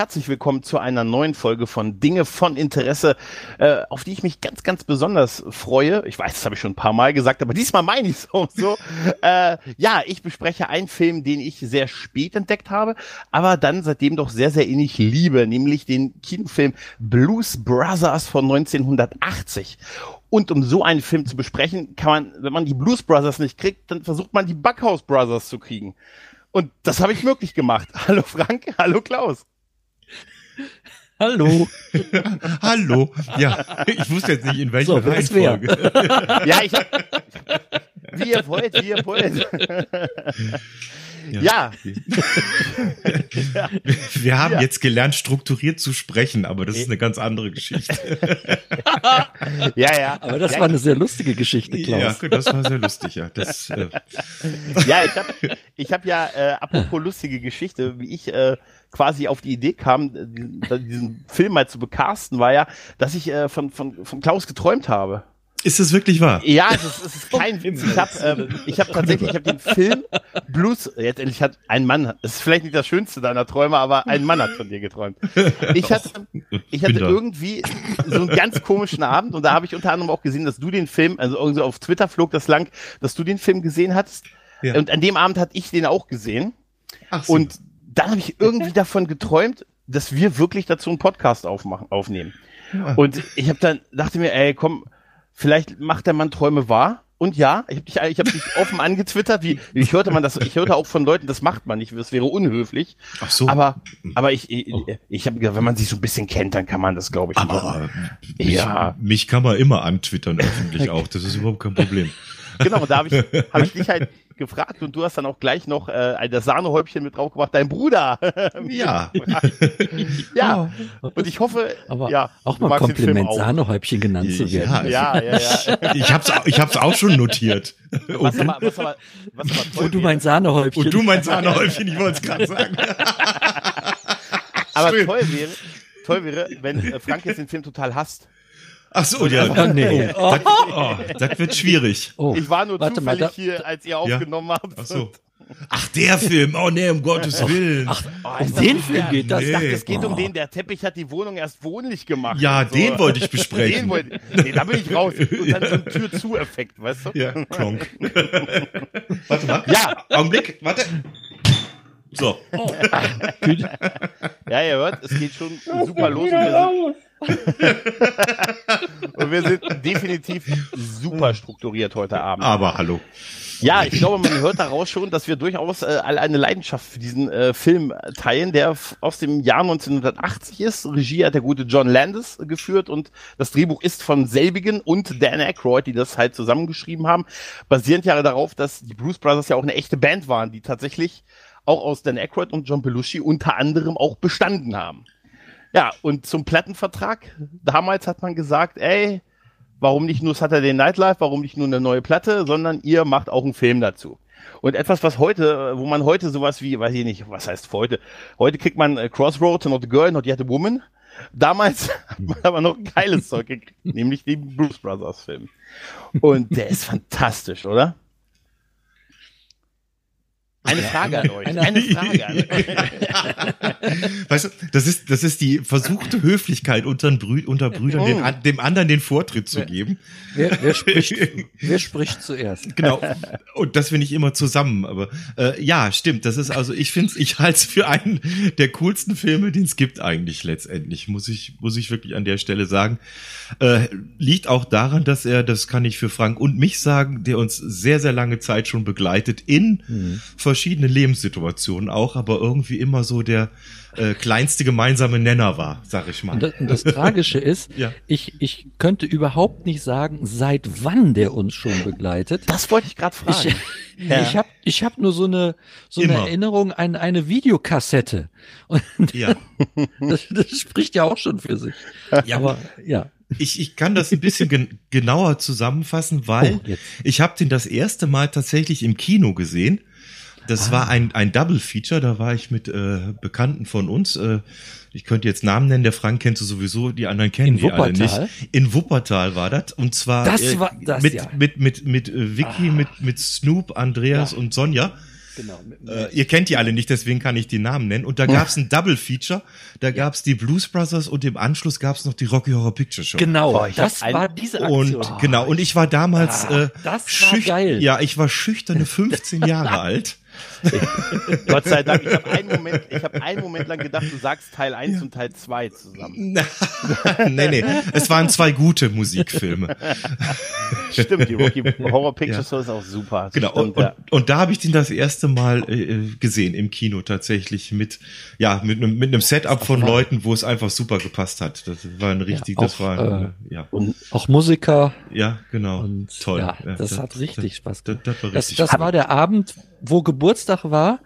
herzlich willkommen zu einer neuen Folge von Dinge von Interesse, äh, auf die ich mich ganz, ganz besonders freue. Ich weiß, das habe ich schon ein paar Mal gesagt, aber diesmal meine ich so. so. äh, ja, ich bespreche einen Film, den ich sehr spät entdeckt habe, aber dann seitdem doch sehr, sehr innig liebe, nämlich den Kinofilm Blues Brothers von 1980. Und um so einen Film zu besprechen, kann man, wenn man die Blues Brothers nicht kriegt, dann versucht man die Backhaus Brothers zu kriegen. Und das habe ich möglich gemacht. Hallo Frank, hallo Klaus. Hallo. hallo. Ja, ich wusste jetzt nicht, in welcher so, Reihenfolge. ja, ich hab, wie ihr wollt, wie ihr wollt. Ja. ja. Wir haben ja. jetzt gelernt, strukturiert zu sprechen, aber das ist eine ganz andere Geschichte. ja, ja. Aber das ja, war eine sehr lustige Geschichte, Klaus. Ja, das war sehr lustig, ja. Das, äh. Ja, ich habe ich hab ja, äh, apropos lustige Geschichte, wie ich äh, quasi auf die Idee kam, diesen Film mal zu bekasten, war ja, dass ich äh, von, von, von Klaus geträumt habe. Ist das wirklich wahr? Ja, es ist, es ist kein Witz. Ich habe ähm, ich hab tatsächlich ich hab den Film Blues, jetzt endlich hat ein Mann, es ist vielleicht nicht das Schönste deiner Träume, aber ein Mann hat von dir geträumt. Ich hatte, ich hatte irgendwie so einen ganz komischen Abend und da habe ich unter anderem auch gesehen, dass du den Film, also irgendwie auf Twitter flog das lang, dass du den Film gesehen hattest. Ja. Und an dem Abend hatte ich den auch gesehen. Ach so. Und dann habe ich irgendwie davon geträumt, dass wir wirklich dazu einen Podcast aufmachen, aufnehmen. Ja. Und ich habe dann dachte mir, ey, komm, vielleicht macht der Mann Träume wahr. Und ja, ich habe dich, ich hab dich offen angetwittert, wie ich hörte man das, ich hörte auch von Leuten, das macht man nicht, das wäre unhöflich. Ach so. Aber, aber ich, ich, oh. ich habe wenn man sich so ein bisschen kennt, dann kann man das, glaube ich. Aber machen. Mich, ja, mich kann man immer antwittern öffentlich auch. Das ist überhaupt kein Problem. Genau, da habe ich, hab ich dich halt gefragt und du hast dann auch gleich noch äh, das Sahnehäubchen mit draufgebracht, dein Bruder. ja. ja. Und ich hoffe, aber ja, auch mal Kompliment, Sahnehäubchen genannt zu werden. Ja, ja, ja. ja. ich hab's, ich hab's auch schon notiert. Was aber, was aber, was aber toll und du mein Sahnehäubchen. Und du mein Sahnehäubchen, ich wollte es gerade sagen. aber Schön. toll wäre, toll wäre, wenn äh, Frank jetzt den Film total hasst. Ach so, ja. Oh, nee. Oh, das, oh, das wird schwierig. Oh, ich war nur zufällig mal, hier, als ihr aufgenommen ja? habt. Ach so. Ach, der Film. Oh nee, um Gottes Willen. Ach, oh, um den Film geht das. Nee. Ich dachte, es geht um den, der Teppich hat die Wohnung erst wohnlich gemacht. Ja, so. den wollte ich besprechen. den wollte, nee, da bin ich raus. Und dann so ein Tür-zu-Effekt, weißt du? Ja, klonk. warte mal. Ja. Augenblick, warte. So. Oh. ja, ihr hört, es geht schon super los. Und wir, sind, und wir sind definitiv super strukturiert heute Abend. Aber hallo. Ja, ich glaube, man hört daraus schon, dass wir durchaus äh, alle eine Leidenschaft für diesen äh, Film teilen, der aus dem Jahr 1980 ist. Regie hat der gute John Landis geführt und das Drehbuch ist von selbigen und Dan Aykroyd, die das halt zusammengeschrieben haben, basierend ja darauf, dass die Bruce Brothers ja auch eine echte Band waren, die tatsächlich auch aus Dan Aykroyd und John Belushi unter anderem auch bestanden haben. Ja, und zum Plattenvertrag, damals hat man gesagt, ey, warum nicht nur Saturday Night Live, warum nicht nur eine neue Platte, sondern ihr macht auch einen Film dazu. Und etwas, was heute, wo man heute sowas wie, weiß ich nicht, was heißt heute? Heute kriegt man äh, Crossroads, Not a Girl, Not Yet a Woman. Damals hat man aber noch geiles Zeug gekriegt, nämlich den Bruce Brothers Film. Und der ist fantastisch, oder? Eine Frage an euch. Eine Frage an euch. Weißt du, das ist, das ist die versuchte Höflichkeit unter, Brü unter Brüdern, den, oh. dem anderen den Vortritt zu geben. Wer, wer, spricht, wer spricht zuerst? Genau. Und das finde ich immer zusammen. Aber äh, ja, stimmt. Das ist also, ich finde ich halte es für einen der coolsten Filme, den es gibt eigentlich letztendlich, muss ich, muss ich wirklich an der Stelle sagen. Äh, liegt auch daran, dass er, das kann ich für Frank und mich sagen, der uns sehr, sehr lange Zeit schon begleitet in mhm verschiedene Lebenssituationen auch, aber irgendwie immer so der äh, kleinste gemeinsame Nenner war, sag ich mal. Und das, und das Tragische ist, ja. ich, ich könnte überhaupt nicht sagen, seit wann der uns schon begleitet. Das wollte ich gerade fragen. Ich, ja. ich habe ich hab nur so eine, so eine Erinnerung an eine Videokassette. Und ja. das, das spricht ja auch schon für sich. Ja, aber ja. Ich, ich kann das ein bisschen gen genauer zusammenfassen, weil oh, ich habe den das erste Mal tatsächlich im Kino gesehen das ah. war ein, ein Double Feature, da war ich mit äh, Bekannten von uns. Äh, ich könnte jetzt Namen nennen, der Frank kennt du sowieso, die anderen kennen In die Wuppertal? alle nicht. In Wuppertal war das. Und zwar das war, das, mit, ja. mit, mit, mit, mit äh, Vicky, ah. mit, mit Snoop, Andreas ja. und Sonja. Genau. Äh, ihr kennt die alle nicht, deswegen kann ich die Namen nennen. Und da gab es ein Double Feature. Da gab es die Blues Brothers und im Anschluss gab es noch die Rocky Horror Picture Show. Genau, oh, das war diese Aktion. Und genau, und ich war damals ah, äh, das war geil. Ja, ich war schüchterne 15 Jahre alt. Gott sei Dank, ich habe einen, Moment, ich hab einen Moment lang gedacht, du sagst Teil 1 ja. und Teil 2 zusammen. nee, nee, es waren zwei gute Musikfilme. Stimmt, die Rocky Horror Picture ja. Show ist auch super. Genau, Stimmt, und, ja. und, und, da habe ich den das erste Mal äh, gesehen im Kino tatsächlich mit, ja, mit, mit einem Setup von Leuten, wo es einfach super gepasst hat. Das war ein richtig, auch, das war, äh, ja. Und auch Musiker. Ja, genau. Und, Toll. Ja, das, das hat richtig das, Spaß gemacht. Das, das, war, richtig das, das war der Abend, wo Geburtstag war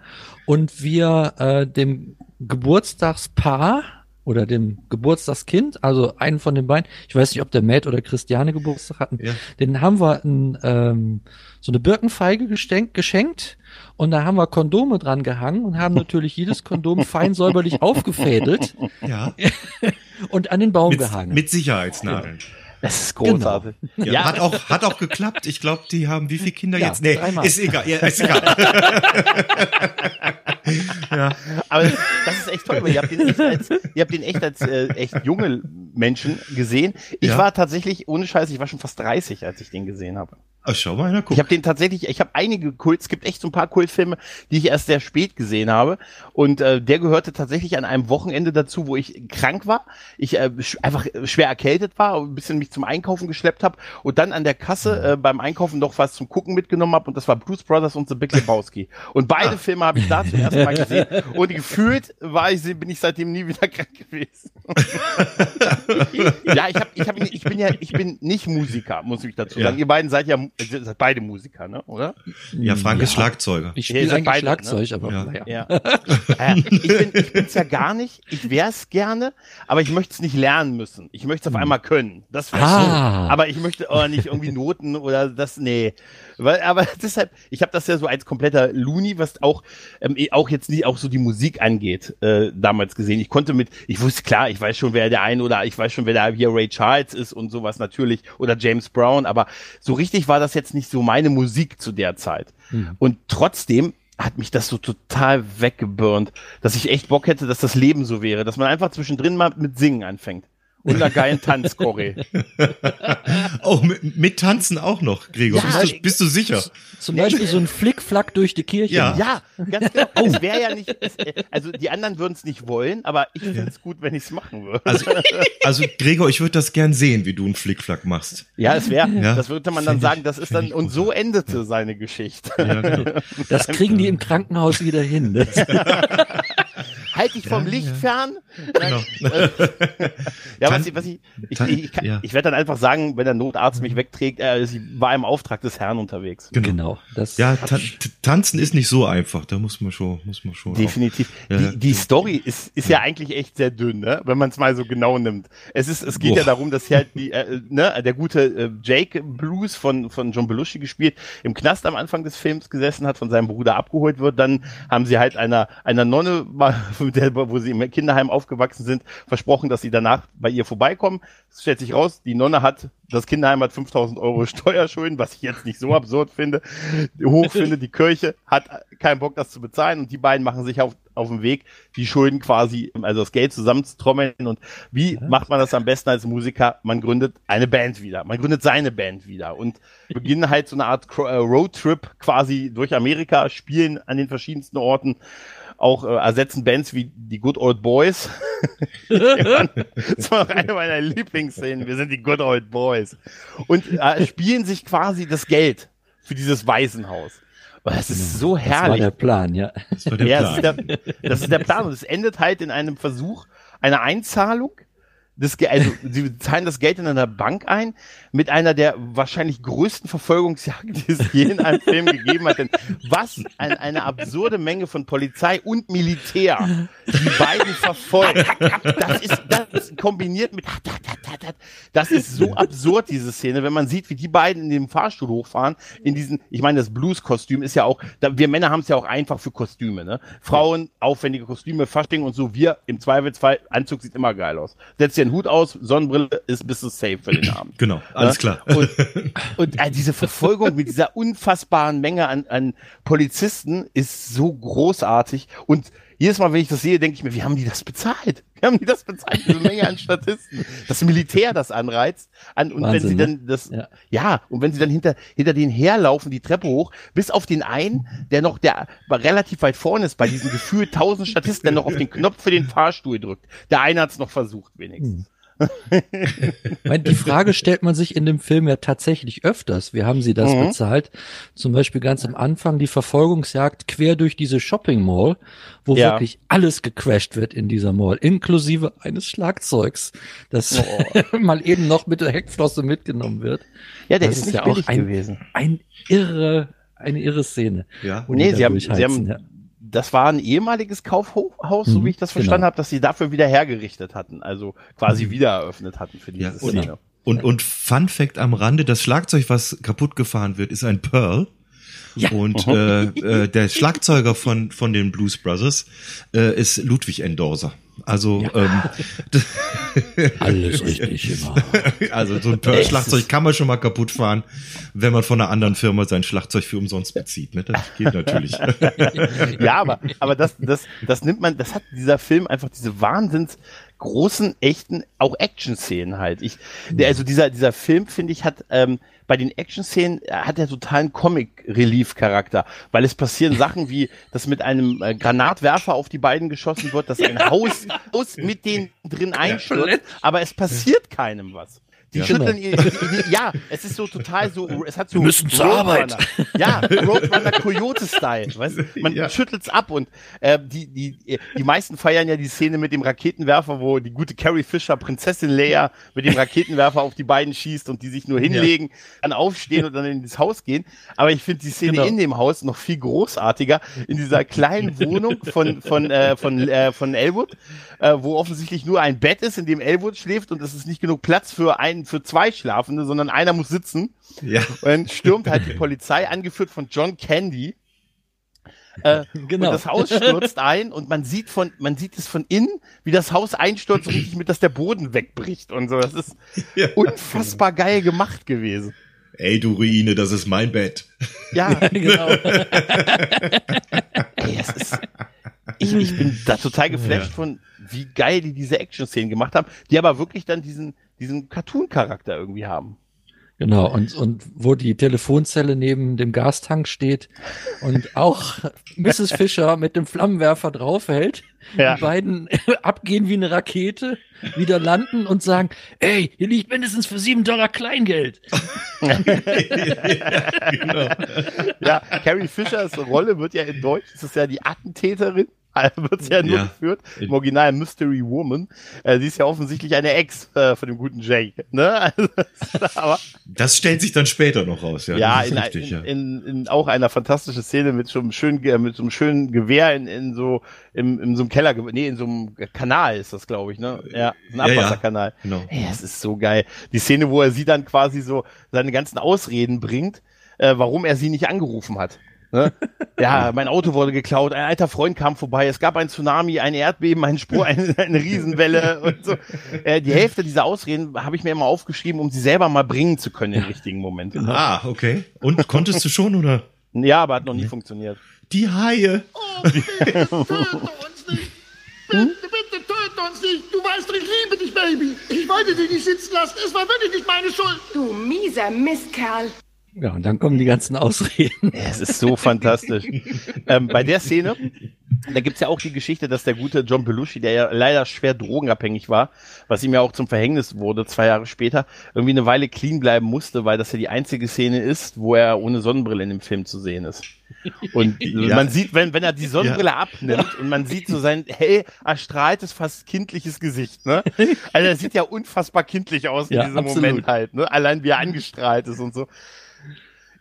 und wir äh, dem Geburtstagspaar oder dem Geburtstagskind, also einen von den beiden, ich weiß nicht, ob der Matt oder Christiane Geburtstag hatten, ja. den haben wir ein, ähm, so eine Birkenfeige geschenkt, geschenkt und da haben wir Kondome dran gehangen und haben natürlich jedes Kondom fein säuberlich aufgefädelt ja. und an den Baum mit, gehangen. Mit Sicherheitsnadeln. Ja. Das ist großartig. Genau. Ja, ja, Hat auch, hat auch geklappt. Ich glaube, die haben wie viele Kinder ja, jetzt? Nee, dreimal. ist egal. Ja, ist egal. ja. Aber das ist echt toll, weil ihr habt den echt als, ihr habt den echt als äh, echt junge Menschen gesehen. Ich war tatsächlich, ohne Scheiß, ich war schon fast 30, als ich den gesehen habe. Ach, schau mal, na, guck. Ich habe den tatsächlich, ich habe einige Kult, es gibt echt so ein paar Kultfilme, die ich erst sehr spät gesehen habe. Und äh, der gehörte tatsächlich an einem Wochenende dazu, wo ich krank war, ich äh, einfach schwer erkältet war, ein bisschen mich zum Einkaufen geschleppt habe und dann an der Kasse mhm. äh, beim Einkaufen noch was zum Gucken mitgenommen habe und das war Blues Brothers und The Big Lebowski. Und beide Ach. Filme habe ich da zum ersten Mal gesehen und gefühlt war ich, bin ich seitdem nie wieder krank gewesen. ja, ich, hab, ich, hab, ich bin ja, ich bin nicht Musiker, muss ich dazu sagen. Ja. Ihr beiden seid ja ihr seid beide Musiker, ne? oder? Ja, Frank ja. ist Schlagzeuger. Ich spiele eigentlich beide, ne? Schlagzeug, ne? aber ja. naja. Ja. äh, ich, bin, ich bin's ja gar nicht. Ich wär's gerne, aber ich möchte es nicht lernen müssen. Ich möchte es auf hm. einmal können. Das wäre ah. so. Aber ich möchte auch nicht irgendwie Noten oder das, nee. Weil, aber deshalb, ich habe das ja so als kompletter Looney, was auch ähm, eh auch jetzt nicht auch so die Musik angeht, äh, damals gesehen. Ich konnte mit, ich wusste klar, ich weiß schon, wer der eine oder ich weiß schon, wer da hier Ray Charles ist und sowas natürlich oder James Brown, aber so richtig war das jetzt nicht so meine Musik zu der Zeit. Mhm. Und trotzdem hat mich das so total weggeburnt, dass ich echt Bock hätte, dass das Leben so wäre, dass man einfach zwischendrin mal mit Singen anfängt und einer geilen Tanzchoreo. oh, mit, mit, Tanzen auch noch, Gregor. Ja, bist, du, bist du sicher? Zum Beispiel so ein Flickflack durch die Kirche. Ja, ja ganz genau. Oh. Es wäre ja nicht, es, also die anderen würden es nicht wollen, aber ich finde es gut, wenn ich es machen würde. Also, also Gregor, ich würde das gern sehen, wie du einen Flickflack machst. Ja, es wäre, ja. das würde man dann sagen, das ist dann, und so endete ja. seine Geschichte. Ja, genau. Das kriegen die im Krankenhaus wieder hin. halt dich vom Licht fern. Genau. ja, was ich, was ich, ich, ich, ich, ja. ich werde dann einfach sagen, wenn der Notarzt mich wegträgt, äh, sie war im Auftrag des Herrn unterwegs. Genau. genau das ja, ta tanzen ist nicht so einfach. Da muss man schon, muss man schon. Definitiv. Auch, die, die Story ist, ist ja eigentlich echt sehr dünn, ne? wenn man es mal so genau nimmt. Es ist, es geht Boah. ja darum, dass hier halt die, äh, ne, der gute äh, Jake Blues von von John Belushi gespielt, im Knast am Anfang des Films gesessen hat, von seinem Bruder abgeholt wird. Dann haben sie halt einer einer Nonne, der, wo sie im Kinderheim aufgewachsen sind, versprochen, dass sie danach bei ihr vorbeikommen. Es stellt sich raus, die Nonne hat, das Kinderheim hat 5000 Euro Steuerschulden, was ich jetzt nicht so absurd finde, hoch finde. Die Kirche hat keinen Bock, das zu bezahlen und die beiden machen sich auf, auf den Weg, die Schulden quasi, also das Geld zusammenzutrommeln. Und wie macht man das am besten als Musiker? Man gründet eine Band wieder. Man gründet seine Band wieder und beginnen halt so eine Art äh, Roadtrip quasi durch Amerika, spielen an den verschiedensten Orten auch äh, ersetzen Bands wie die Good Old Boys. das war eine meiner Lieblingsszenen. Wir sind die Good Old Boys. Und äh, spielen sich quasi das Geld für dieses Waisenhaus. Das ist so herrlich. Das war der Plan, ja. Das, war der ja, Plan. Das, ist der, das ist der Plan. Und es endet halt in einem Versuch einer Einzahlung das, also, sie zahlen das Geld in einer Bank ein mit einer der wahrscheinlich größten Verfolgungsjagden, die es je in einem Film gegeben hat. Denn was ein, eine absurde Menge von Polizei und Militär die beiden verfolgt. Das ist das kombiniert mit das ist so absurd diese Szene, wenn man sieht, wie die beiden in dem Fahrstuhl hochfahren in diesen, ich meine, das Blues-Kostüm ist ja auch, wir Männer haben es ja auch einfach für Kostüme, ne? Frauen aufwendige Kostüme, Fasching und so. Wir im Zweifelsfall Anzug sieht immer geil aus. Setzt einen Hut aus, Sonnenbrille ist bist du safe für den Abend. Genau, alles klar. Und, und äh, diese Verfolgung mit dieser unfassbaren Menge an, an Polizisten ist so großartig und jedes Mal, wenn ich das sehe, denke ich mir, wie haben die das bezahlt? Wie haben die das bezahlt? Diese Menge an Statisten. Das Militär das anreizt. An, und Wahnsinn, wenn sie dann das, ja. ja. und wenn sie dann hinter, hinter denen herlaufen, die Treppe hoch, bis auf den einen, der noch, der relativ weit vorne ist, bei diesen gefühlt tausend Statisten, der noch auf den Knopf für den Fahrstuhl drückt. Der eine hat es noch versucht, wenigstens. Hm die Frage stellt man sich in dem Film ja tatsächlich öfters. Wie haben sie das mhm. bezahlt? Zum Beispiel ganz am Anfang die Verfolgungsjagd quer durch diese Shopping Mall, wo ja. wirklich alles gecrashed wird in dieser Mall, inklusive eines Schlagzeugs, das oh. mal eben noch mit der Heckflosse mitgenommen wird. Ja, der das ist, ist nicht ja billig ein, gewesen. Ein irre, eine irre Szene. Ja. Nee, sie haben, sie haben, ja das war ein ehemaliges Kaufhaus, mhm, so wie ich das genau. verstanden habe, dass sie dafür wieder hergerichtet hatten, also quasi mhm. wieder eröffnet hatten für diese ja, Szene. Genau. Und, und Fun Fact am Rande, das Schlagzeug, was kaputt gefahren wird, ist ein Pearl. Ja. Und äh, äh, der Schlagzeuger von, von den Blues Brothers äh, ist Ludwig Endorser. Also ja. ähm, alles richtig immer. Also so ein Schlagzeug kann man schon mal kaputt fahren, wenn man von einer anderen Firma sein Schlagzeug für umsonst bezieht. Ne? Das geht natürlich. ja, aber aber das das das nimmt man. Das hat dieser Film einfach diese Wahnsinns großen echten auch Action-Szenen halt. Ich der, also dieser dieser Film finde ich hat ähm, bei den Action-Szenen äh, hat er totalen Comic-Relief-Charakter, weil es passieren Sachen wie, dass mit einem äh, Granatwerfer auf die beiden geschossen wird, dass ein Haus, Haus mit denen drin einstürzt, aber es passiert keinem was. Die ja, schütteln genau. ihr, ja, es ist so total so, es hat so Wir müssen zur Arbeit. Ja, Roadrunner Coyote Style, weißt Man ja. schüttelt's ab und äh, die die die meisten feiern ja die Szene mit dem Raketenwerfer, wo die gute Carrie Fisher Prinzessin Leia mit dem Raketenwerfer auf die beiden schießt und die sich nur hinlegen, ja. dann aufstehen und dann in das Haus gehen, aber ich finde die Szene genau. in dem Haus noch viel großartiger in dieser kleinen Wohnung von von äh, von äh, von Elwood, äh, wo offensichtlich nur ein Bett ist, in dem Elwood schläft und es ist nicht genug Platz für einen für zwei Schlafende, sondern einer muss sitzen. Ja. Und dann stürmt halt die Polizei, angeführt von John Candy. Äh, genau. Und das Haus stürzt ein und man sieht von, man sieht es von innen, wie das Haus einstürzt, richtig mit, dass der Boden wegbricht und so. Das ist ja. unfassbar geil gemacht gewesen. Ey, du Ruine, das ist mein Bett. Ja, ja genau. Ey, ist, ich, ich bin da total geflasht ja. von, wie geil die diese Action-Szenen gemacht haben, die aber wirklich dann diesen, diesen Cartoon-Charakter irgendwie haben. Genau, und, und wo die Telefonzelle neben dem Gastank steht und auch Mrs. Fischer mit dem Flammenwerfer draufhält, ja. die beiden abgehen wie eine Rakete, wieder landen und sagen, ey, hier liegt mindestens für sieben Dollar Kleingeld. ja, genau. ja, Carrie Fischers Rolle wird ja in Deutsch, das ist ja die Attentäterin wird es ja nur ja. geführt, im Original Mystery Woman. Äh, sie ist ja offensichtlich eine Ex äh, von dem guten Jake. Ne? Also, aber, das stellt sich dann später noch raus, ja. Ja, in, richtig, in, ja. In, in, auch einer fantastischen Szene mit so einem schönen, mit so einem schönen Gewehr in, in so, im, in so einem Keller, nee, in so einem Kanal ist das, glaube ich, ne? Ja, ein Abwasserkanal. Ja, ja, genau. Ey, das ist so geil. Die Szene, wo er sie dann quasi so seine ganzen Ausreden bringt, äh, warum er sie nicht angerufen hat. Ne? Ja, mein Auto wurde geklaut, ein alter Freund kam vorbei, es gab ein Tsunami, ein Erdbeben, ein Spur, eine, eine Riesenwelle und so. Äh, die Hälfte dieser Ausreden habe ich mir immer aufgeschrieben, um sie selber mal bringen zu können im richtigen Moment. Genau. Ah, okay. Und konntest du schon, oder? Ja, aber hat noch nie funktioniert. Die Haie. Oh, bitte, töte uns nicht. Bitte, bitte, töte uns nicht. Du weißt doch, ich liebe dich, Baby. Ich wollte dich nicht sitzen lassen. Es war wirklich nicht meine Schuld. Du mieser Mistkerl. Ja, und dann kommen die ganzen Ausreden. Es ist so fantastisch. ähm, bei der Szene, da gibt's ja auch die Geschichte, dass der gute John Belushi, der ja leider schwer drogenabhängig war, was ihm ja auch zum Verhängnis wurde, zwei Jahre später, irgendwie eine Weile clean bleiben musste, weil das ja die einzige Szene ist, wo er ohne Sonnenbrille in dem Film zu sehen ist. Und ja. man sieht, wenn, wenn er die Sonnenbrille ja. abnimmt und man sieht so sein hell erstrahltes, fast kindliches Gesicht, ne? Also er sieht ja unfassbar kindlich aus in ja, diesem absolut. Moment halt, ne? Allein wie er angestrahlt ist und so.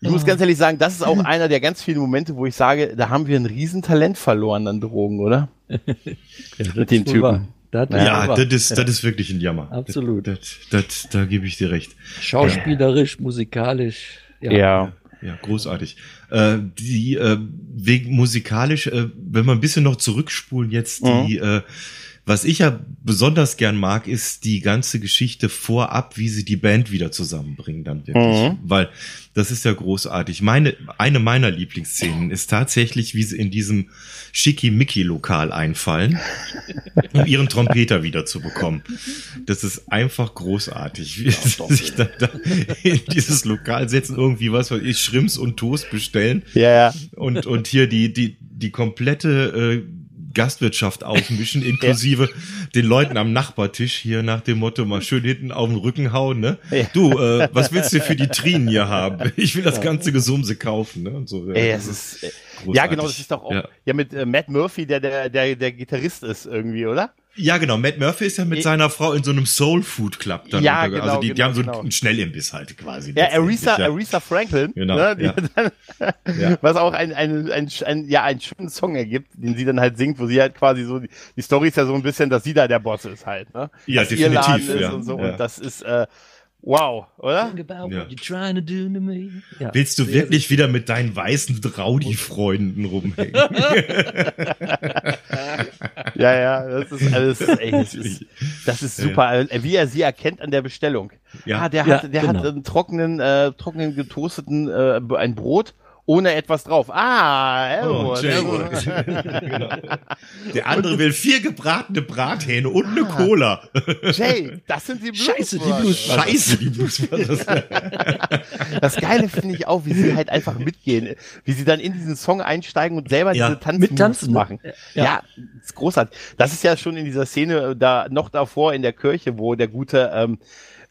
Ich muss ganz ehrlich sagen, das ist auch einer der ganz vielen Momente, wo ich sage, da haben wir ein Riesentalent verloren an Drogen, oder? ja, Mit dem Typen. Das ja, das ist, das ist wirklich ein Jammer. Absolut. Das, das, das, da gebe ich dir recht. Schauspielerisch, musikalisch. Ja. ja. Ja, großartig. Äh, die äh, wegen musikalisch, äh, wenn wir ein bisschen noch zurückspulen jetzt, die mhm. äh, Was ich ja besonders gern mag, ist die ganze Geschichte vorab, wie sie die Band wieder zusammenbringen dann wirklich. Mhm. Weil das ist ja großartig. Meine, eine meiner Lieblingsszenen ist tatsächlich, wie sie in diesem Schickimicki-Lokal einfallen, um ihren Trompeter wieder zu bekommen. Das ist einfach großartig, wie ja, sie sich da, da in dieses Lokal setzen, irgendwie was weiß ich, Schrimps und Toast bestellen. Ja, ja. Und, und hier die, die, die komplette, äh, Gastwirtschaft aufmischen, inklusive ja. den Leuten am Nachbartisch hier nach dem Motto mal schön hinten auf den Rücken hauen, ne? Ja. Du, äh, was willst du für die Trinen hier haben? Ich will das ganze Gesumse kaufen, ne? Und so. Ey, das ist, ja, genau, das ist doch auch, ja, ja mit äh, Matt Murphy, der, der, der, der Gitarrist ist irgendwie, oder? Ja, genau. Matt Murphy ist ja mit seiner Frau in so einem Soul Food Club dann. Ja, genau, also die, genau, die haben so genau. einen Schnellimbiss halt quasi. Ja, Aretha, ja. Aretha Franklin. Genau. Ne, ja. Dann. Was auch ein, ein, ein, ein, ja, einen schönen Song ergibt, den sie dann halt singt, wo sie halt quasi so, die, die Story ist ja so ein bisschen, dass sie da der Boss ist halt, ne? Ja, dass definitiv. Ihr ja. und so. Und das ist, äh, Wow, oder? Ja. Ja. Willst du wirklich wieder mit deinen weißen Draudi-Freunden rumhängen? ja, ja, das ist alles, ey, das ist, das ist super. Wie er sie erkennt an der Bestellung. Ja, ah, der hat, der genau. hat einen trockenen, äh, trockenen getoasteten, äh, ein Brot ohne etwas drauf. Ah, Elwood. Oh, Elwood. genau. Der andere will vier gebratene Brathähne und eine ah. Cola. Jay, das sind die Blues Scheiße, die Blues Scheiße, die Blues Das Geile finde ich auch, wie sie halt einfach mitgehen, wie sie dann in diesen Song einsteigen und selber ja, diese Tanzen, Tanzen machen. Ja. ja, ist großartig. Das ist ja schon in dieser Szene da noch davor in der Kirche, wo der gute ähm,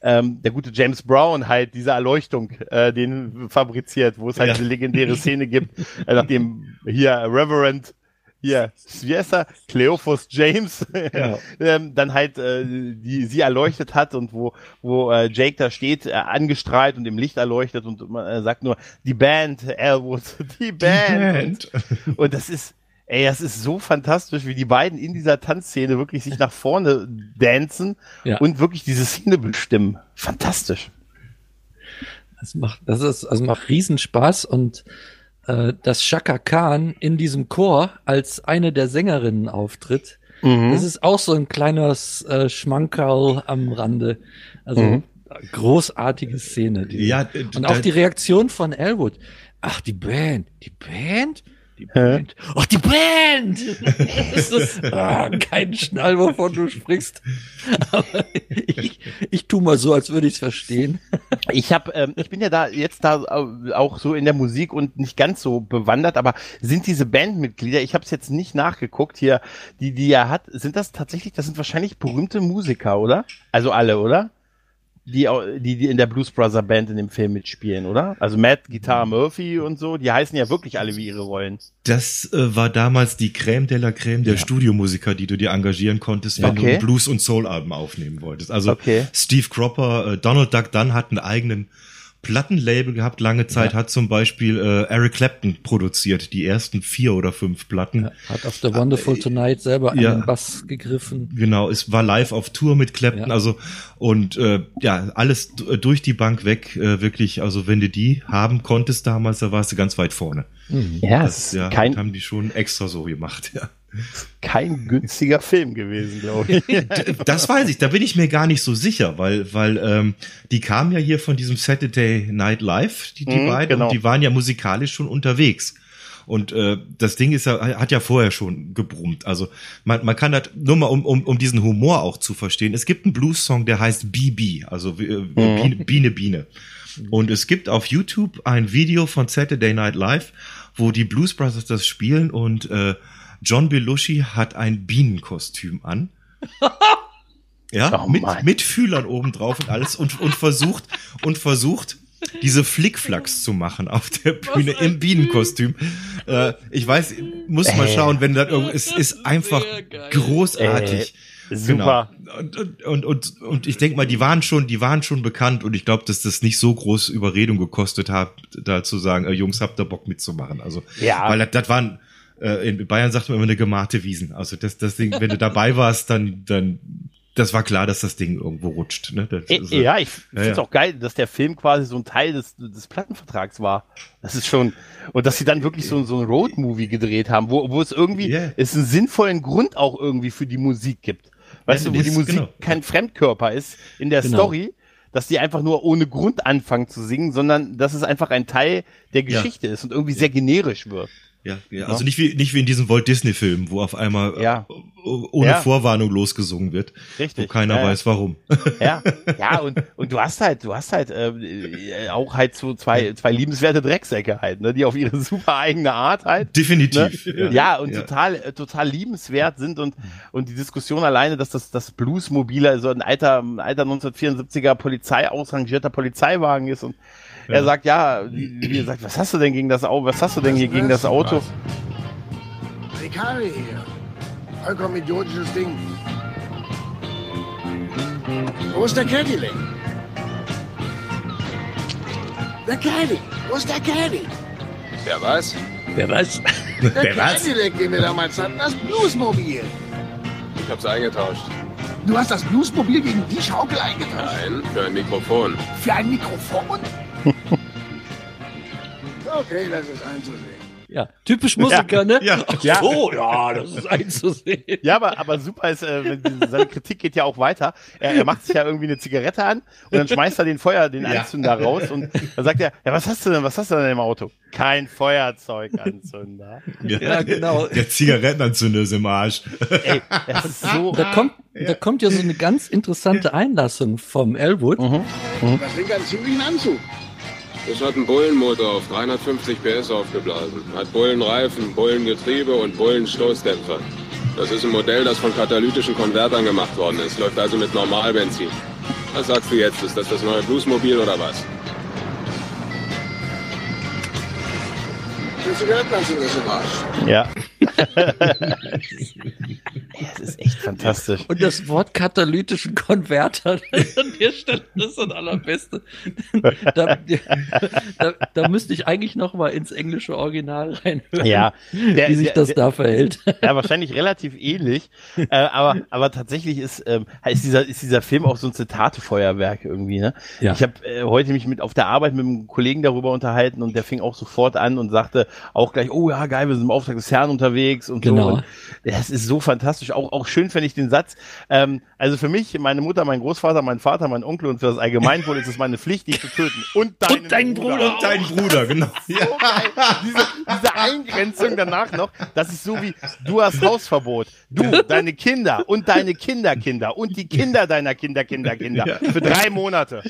ähm, der gute James Brown halt diese Erleuchtung äh, den fabriziert, wo es halt ja. eine legendäre Szene gibt, äh, nachdem hier Reverend hier, heißt er? Cleophas James, ja. ähm, dann halt äh, die sie erleuchtet hat und wo wo äh, Jake da steht, äh, angestrahlt und im Licht erleuchtet und man äh, sagt nur die Band, Elwood, die Band. Die Band. Und das ist Ey, das ist so fantastisch, wie die beiden in dieser Tanzszene wirklich sich nach vorne dancen ja. und wirklich diese Szene bestimmen. Fantastisch. Das macht, das ist, also macht Riesenspaß und äh, dass Shaka Khan in diesem Chor als eine der Sängerinnen auftritt, mhm. das ist auch so ein kleines äh, Schmankerl am Rande. Also mhm. großartige Szene. Die, ja, und auch die Reaktion von Elwood. Ach, die Band, die Band? Die Band. Ach, die Band! ah, kein Schnall, wovon du sprichst. Aber ich, ich tu mal so, als würde ich es verstehen. Ich habe, ähm, ich bin ja da jetzt da auch so in der Musik und nicht ganz so bewandert, aber sind diese Bandmitglieder, ich habe es jetzt nicht nachgeguckt hier, die die er hat, sind das tatsächlich, das sind wahrscheinlich berühmte Musiker, oder? Also alle, oder? Die, die, die in der Blues Brother Band in dem Film mitspielen, oder? Also Matt, Guitar Murphy und so, die heißen ja wirklich alle wie ihre Rollen. Das äh, war damals die Crème de la Crème der ja. Studiomusiker, die du dir engagieren konntest, wenn okay. du ein Blues- und Soul-Alben aufnehmen wolltest. Also okay. Steve Cropper, äh, Donald Duck Dunn hat einen eigenen Plattenlabel gehabt. Lange Zeit ja. hat zum Beispiel äh, Eric Clapton produziert, die ersten vier oder fünf Platten. Ja, hat auf The Wonderful äh, Tonight selber ja, den Bass gegriffen. Genau, es war live auf Tour mit Clapton, ja. also und äh, ja, alles durch die Bank weg, äh, wirklich, also wenn du die haben konntest damals, da warst du ganz weit vorne. Mhm. Ja, das, ja kein, haben die schon extra so gemacht, ja kein günstiger Film gewesen, glaube ich. das weiß ich, da bin ich mir gar nicht so sicher, weil, weil ähm, die kamen ja hier von diesem Saturday Night Live, die, die mhm, beiden, genau. und die waren ja musikalisch schon unterwegs. Und äh, das Ding ist ja, hat ja vorher schon gebrummt. Also man, man kann das, nur mal um, um, um diesen Humor auch zu verstehen, es gibt einen Blues-Song, der heißt BB, also äh, mhm. Biene, Biene Biene. Und es gibt auf YouTube ein Video von Saturday Night Live, wo die Blues Brothers das spielen und äh, John Belushi hat ein Bienenkostüm an. Ja, oh mit, mit Fühlern oben drauf und alles und, und versucht, und versucht, diese Flickflacks zu machen auf der Bühne im Bienenkostüm. Äh, ich weiß, muss mal äh. schauen, wenn das irgendwo, es ist einfach großartig. Äh, super. Genau. Und, und, und, und, und ich denke mal, die waren schon, die waren schon bekannt und ich glaube, dass das nicht so groß Überredung gekostet hat, da zu sagen, äh, Jungs, habt ihr Bock mitzumachen. Also, ja. weil das, das waren, äh, in Bayern sagt man immer eine gemachte Wiesen. Also das, das Ding, wenn du dabei warst, dann, dann das war klar, dass das Ding irgendwo rutscht. Ne? Das, also, ja, ich finde es ja. auch geil, dass der Film quasi so ein Teil des, des Plattenvertrags war. Das ist schon, und dass sie dann wirklich so, so ein Road-Movie gedreht haben, wo, wo es irgendwie, yeah. es einen sinnvollen Grund auch irgendwie für die Musik gibt. Weißt ja, du, wo die Musik genau. kein Fremdkörper ist in der genau. Story, dass die einfach nur ohne Grund anfangen zu singen, sondern dass es einfach ein Teil der Geschichte ja. ist und irgendwie sehr generisch wird. Ja, ja, also nicht wie nicht wie in diesem Walt Disney Film, wo auf einmal ja. ohne ja. Vorwarnung losgesungen wird, Richtig. wo keiner ja, weiß warum. Ja, ja und und du hast halt du hast halt äh, auch halt so zwei zwei liebenswerte Drecksäcke halt, ne, die auf ihre super eigene Art halt definitiv ne? ja. und total äh, total liebenswert sind und und die Diskussion alleine, dass das das Bluesmobil also ein alter ein alter 1974er Polizei ausrangierter Polizeiwagen ist und ja. Er sagt, ja, wie, er sagt, was hast du denn gegen das Auto? Was hast du denn hier gegen das Auto? Ricari hier. Vollkommen idiotisches Ding. Wo ist der Cadillac? Der Caddy. Wo ist der Caddy? Wer weiß? Wer weiß? Der Wer Cadillac, den wir damals hatten, das Bluesmobil. Ich hab's eingetauscht. Du hast das Bluesmobil gegen die Schaukel eingetauscht? Nein, für ein Mikrofon. Für ein Mikrofon? Okay, das ist einzusehen. Ja, typisch Musiker, ja. ne? Ja. Ach so, ja, das ist einzusehen. Ja, aber, aber super ist, äh, seine Kritik geht ja auch weiter. Er, er macht sich ja irgendwie eine Zigarette an und dann schmeißt er den Feuer, den ja. Anzünder raus und dann sagt er, ja, was hast du denn, was hast du denn im Auto? Kein Feuerzeuganzünder. Ja, ja genau. Der Zigarettenanzünder ist im Arsch. Ey, das ist so. Da kommt, da kommt ja so eine ganz interessante Einlassung vom Elwood. Mhm. Mhm. Das Ding hat einen ziemlichen Anzug. Das hat einen Bullenmotor auf 350 PS aufgeblasen. Hat Bullenreifen, Bullengetriebe und Bullenstoßdämpfer. Das ist ein Modell, das von katalytischen Konvertern gemacht worden ist. Läuft also mit Normalbenzin. Was sagst du jetzt? Ist das das neue Bluesmobil oder was? Arsch. Ja. das ist echt fantastisch. Und das Wort katalytischen Konverter an der Stelle ist das allerbeste. Da, da, da, müsste ich eigentlich noch mal ins englische Original reinhören, ja, der, wie sich der, das der, da verhält. Ja, wahrscheinlich relativ ähnlich. Äh, aber, aber tatsächlich ist, ähm, ist, dieser, ist dieser Film auch so ein Zitatefeuerwerk irgendwie. Ne? Ja. Ich habe äh, heute mich mit auf der Arbeit mit einem Kollegen darüber unterhalten und der fing auch sofort an und sagte auch gleich, oh ja, geil, wir sind im Auftrag des Herrn unterwegs und genau. so. Und das ist so fantastisch. Auch, auch schön finde ich den Satz. Ähm, also für mich, meine Mutter, mein Großvater, mein Vater, mein Onkel und für das Allgemeinwohl ist es meine Pflicht, dich zu töten. Und deinen, und deinen Bruder. Bruder. Und deinen Bruder, genau. So ja. Diese, diese Eingrenzung danach noch, das ist so wie, du hast Hausverbot. Du, deine Kinder und deine Kinderkinder und die Kinder deiner Kinder, Kinder, Kinder. Ja. Für drei Monate.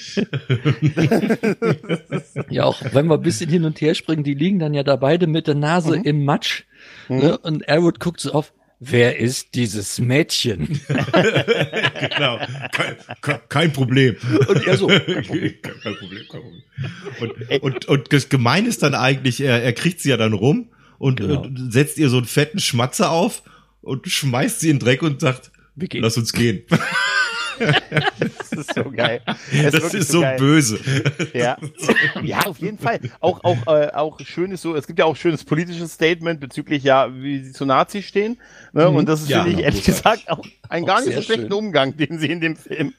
ja, auch wenn wir ein bisschen hin und her springen, die liegen dann ja da beide mit der Nase mhm. im Matsch. Mhm. Ne? Und Elwood guckt so auf, wer ist dieses Mädchen? genau, kein, kein, Problem. Und er so, kein Problem, kein, kein Problem, kein Problem. Und, und, und das Gemeine ist dann eigentlich, er, er kriegt sie ja dann rum und, genau. und setzt ihr so einen fetten Schmatzer auf und schmeißt sie in den Dreck und sagt, lass uns gehen. das ist so geil. Das, das ist so, geil. böse. Ja. ja, auf jeden Fall. Auch, auch, äh, auch schönes so, es gibt ja auch schönes politisches Statement bezüglich, ja, wie sie zu Nazis stehen. Ne? Mhm. Und das ist, ja, finde ich, ehrlich gesagt, auch ein auch gar nicht so schlechten schön. Umgang, den sie in dem Film,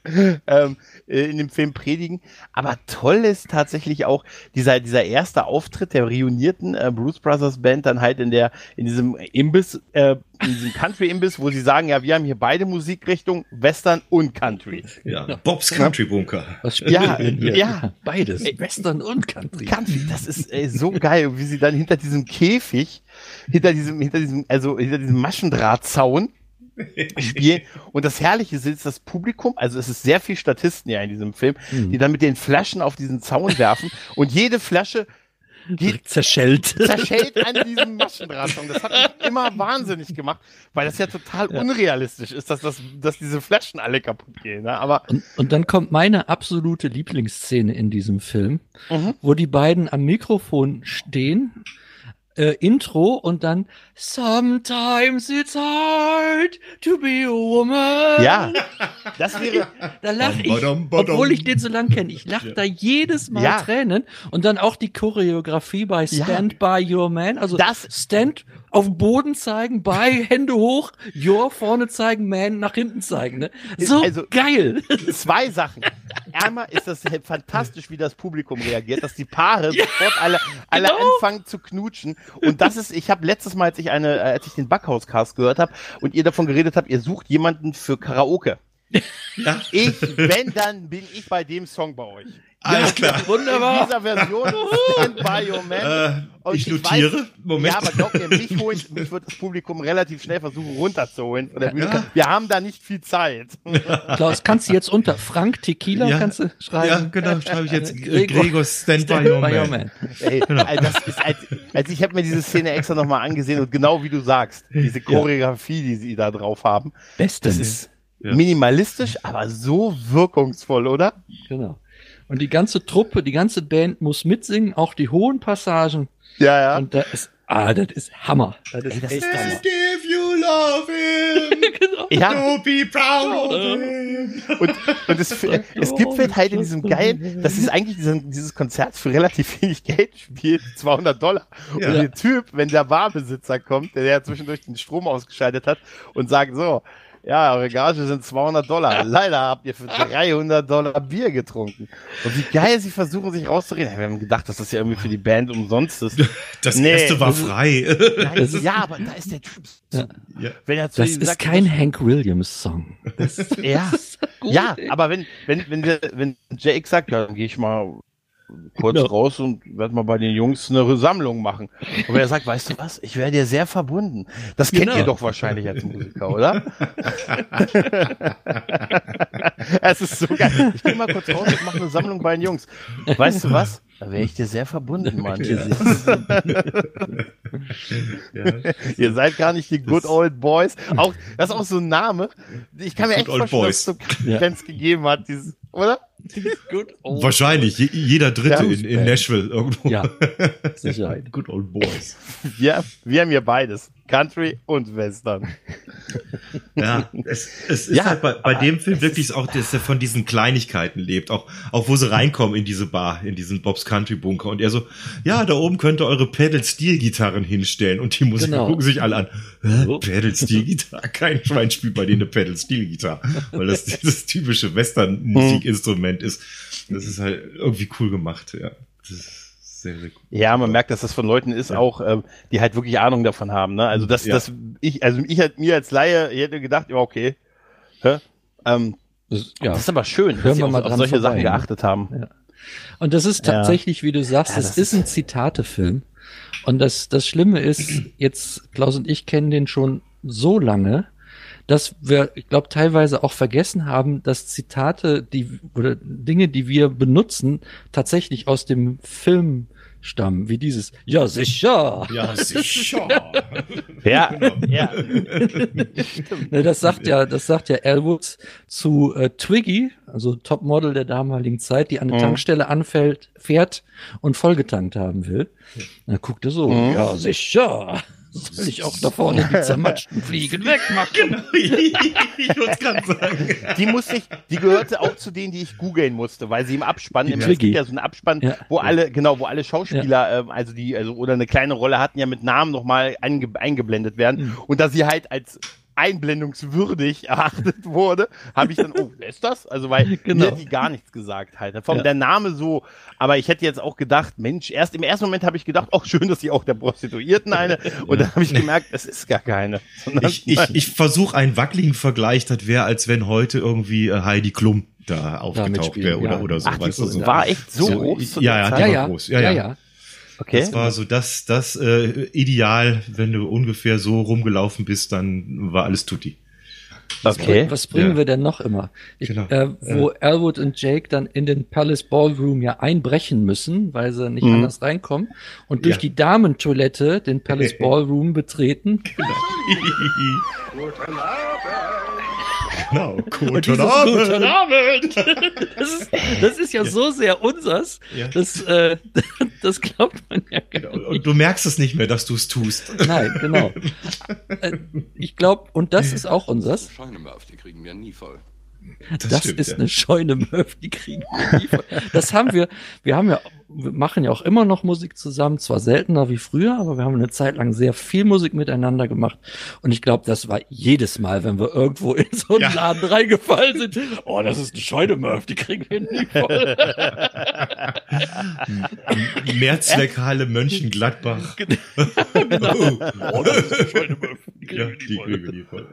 ähm, äh, in dem Film predigen. Aber toll ist tatsächlich auch dieser, dieser erste Auftritt der reunierten äh, Bruce Brothers Band dann halt in der, in diesem Imbiss, äh, in diesem Country-Imbiss, wo sie sagen, ja, wir haben hier beide Musikrichtungen, Western und Country. Ja, Bobs Country Bunker. Was ja, ja, beides, Western und Country. Country, das ist ey, so geil, wie sie dann hinter diesem Käfig, hinter diesem, hinter diesem, also hinter diesem Maschendrahtzaun spielen. Und das Herrliche ist das Publikum, also es ist sehr viel Statisten ja in diesem Film, mhm. die dann mit den Flaschen auf diesen Zaun werfen und jede Flasche geht, zerschellt. Zerschellt an diesem Maschendrahtzaun. Das hat mich immer wahnsinnig gemacht, weil das ja total ja. unrealistisch ist, dass, das, dass diese Flaschen alle kaputt gehen. Ne? Aber und, und dann kommt meine absolute Lieblingsszene in diesem Film, mhm. wo die beiden am Mikrofon stehen äh, Intro und dann Sometimes it's hard to be a woman. Ja, das wäre. Da lache ich, obwohl ich den so lang kenne. Ich lache da jedes Mal Ja. Tränen und dann auch die Choreografie bei Ja. Stand by Your Man. Also Das- Stand auf den Boden zeigen, bei Hände hoch, Your vorne zeigen, Man nach hinten zeigen. Ne? So Also- geil. Zwei Sachen. Einmal ist das fantastisch, wie das Publikum reagiert, dass die Paare sofort alle, alle genau. anfangen zu knutschen. Und das ist, ich habe letztes Mal, als ich eine, äh, als ich den Backhauscast gehört habe und ihr davon geredet habt, ihr sucht jemanden für Karaoke. Ja. Ich, wenn, dann bin ich bei dem Song bei euch. Alles klar. In Wunderbar. dieser Version Stand by Your Man. Äh, Und ich notiere. Moment. Ja, aber glaub mir, mich, holen, mich wird das Publikum relativ schnell versuchen runterzuholen. von der Bühne. Wir haben da nicht viel Zeit. Klaus, kannst du jetzt unter Frank Tequila Ja. kannst du schreiben? ja, genau, schreibe ich jetzt Gregor- Gregor Stand by Your Man. Ey, also das ist, als, als ich habe mir diese Szene extra nochmal angesehen und genau wie du sagst, diese Choreografie, die sie da drauf haben, Bestens. das ist Ja. minimalistisch, aber so wirkungsvoll, oder? Genau. Und die ganze Truppe, die ganze Band muss mitsingen, auch die hohen Passagen. Ja, ja. Und da ist, ah, das ist Hammer. Das ist Ey, das ist Hammer. If you love him, Genau. ja, don't be proud of him. und, und es, es gibt halt, halt in diesem geilen, das ist eigentlich diesen, dieses Konzert für relativ wenig Geld spielt, 200 Dollar. Ja. Und der Typ, wenn der Barbesitzer kommt, der ja zwischendurch den Strom ausgeschaltet hat und sagt so, ja, eure Gage sind 200 Dollar. Leider habt ihr für 300 Dollar Bier getrunken. Und wie geil sie versuchen, sich rauszureden. Wir haben gedacht, dass das ja irgendwie für die Band umsonst ist. Das Nee, erste war das frei. Nein, ja, aber da ist der Typ. Ja. Ja. Wenn er zu Das ist sagt, kein Hank Williams Song. Das ist Ja, gut, ja, aber wenn, wenn, wenn, wir, wenn Jake sagt, ja, dann gehe ich mal kurz Genau. raus und werde mal bei den Jungs eine Sammlung machen. Und er sagt, weißt du was, ich wäre dir sehr verbunden. Das kennt Genau. ihr doch wahrscheinlich als Musiker, oder? es ist so geil. Ich gehe mal kurz raus und mache eine Sammlung bei den Jungs. Weißt du was? Da wäre ich dir sehr verbunden, Mann. Ja. Ihr seid gar nicht die Good Old Boys. Auch, das ist auch so ein Name. Ich kann mir echt vorstellen, dass es so Ja. Gegeben hat, dieses, oder? Gut. Oh, Wahrscheinlich, je, jeder Dritte Ja. in, in Nashville irgendwo. Ja, Sicherheit. Good old boys. Wir, wir haben hier beides. Country und Western. Ja, es, es ist Ja, halt bei, bei dem Film wirklich auch, dass er von diesen Kleinigkeiten lebt. Auch, auch wo sie reinkommen in diese Bar, in diesen Bob's Country Bunker. Und er so, ja, da oben könnt ihr eure Pedal-Steel-Gitarren hinstellen. Und die Musiker Genau. gucken sich alle an. Hä? Oh. Pedal-Steel-Gitarre? Kein Schwein spielt bei denen eine Pedal-Steel-Gitarre. Weil das dieses typische Western-Musikinstrument ist. Das ist halt irgendwie cool gemacht, ja. Das ist sehr, sehr cool. Ja, man merkt, dass das von Leuten ist, auch, ähm, die halt wirklich Ahnung davon haben. Ne? Also das, Ja. das, ich, also ich halt mir als Laie, ich hätte gedacht, ja, okay. Hä? Ähm, Das, ja. Das ist aber schön, Hören dass sie wir auf, mal auf dran solche vorbei, Sachen ne? geachtet haben. Ja. Und das ist Ja. tatsächlich, wie du sagst, Ja, es das ist ist- ein Zitatefilm. Und das, das Schlimme ist, jetzt, Klaus und ich kennen den schon so lange, dass wir, ich glaube, teilweise auch vergessen haben, dass Zitate, die oder Dinge, die wir benutzen, tatsächlich aus dem Film stammen, wie dieses Ja, sicher. Ja, sicher. Ja, ja. Ne, das sagt ja, das sagt ja Elwood zu äh, Twiggy, also Topmodel der damaligen Zeit, die an eine Mhm. Tankstelle anfällt, fährt und vollgetankt haben will. Dann guckt er so, Mhm. ja sicher. Soll ich auch da vorne die zermatschten Fliegen wegmachen? ich wollte gerade sagen. Die musste ich, die gehörte auch zu denen, die ich googeln musste, weil sie im Abspann, im, es gibt ja so einen Abspann, Ja. wo alle, genau, wo alle Schauspieler, ähm, also die, also oder eine kleine Rolle hatten, ja mit Namen nochmal einge eingeblendet werden. Mhm. Und da sie halt als einblendungswürdig erachtet wurde, habe ich dann, oh, wer ist das? Also weil Genau. mir hat die gar nichts gesagt halt. Vom Ja. der Name so, aber ich hätte jetzt auch gedacht, Mensch, erst im ersten Moment habe ich gedacht, oh schön, dass sie auch der Prostituierten eine. Und dann habe ich gemerkt, es ist gar keine. Sondern- Ich, ich, ich versuche einen wackeligen Vergleich, das wäre, als wenn heute irgendwie äh, Heidi Klum da aufgetaucht wäre oder, ja. oder so. Ach, die weißt du, so. war echt so, So, groß. ja, ja, Ja, war ja, groß. Ja, ja, ja. Ja. Okay. Das war so das, das äh, Ideal, wenn du ungefähr so rumgelaufen bist, dann war alles tutti. okay. Was bringen Ja. wir denn noch immer? Ich, Genau. äh, wo Elwood und Jake dann in den Palace Ballroom ja einbrechen müssen, weil sie nicht Mhm. anders reinkommen und durch Ja. die Damentoilette den Palace Ballroom betreten. Genau, guten Abend. Guten Abend. Das ist, das ist ja, ja, so sehr unsers, ja. das, äh, das glaubt man ja gar nicht. Und du merkst es nicht mehr, dass du es tust. Nein, genau. Äh, ich glaube, und das ist auch unsers. Scheine die kriegen wir nie voll. Das, das stimmt, ist ja. eine Scheune Murphy, die kriegen wir nie voll. Das haben wir, wir haben ja wir machen ja auch immer noch Musik zusammen, zwar seltener wie früher, aber wir haben eine Zeit lang sehr viel Musik miteinander gemacht. Und ich glaube, das war jedes Mal, wenn wir irgendwo in so einen ja. Laden reingefallen sind. Oh, das ist eine Scheune, Murph, die kriegen wir nie voll. Mehrzweckhalle Mönchengladbach. genau. oh, das ist eine Scheune, Murph, die kriegen ja, wir nie voll. Nie voll.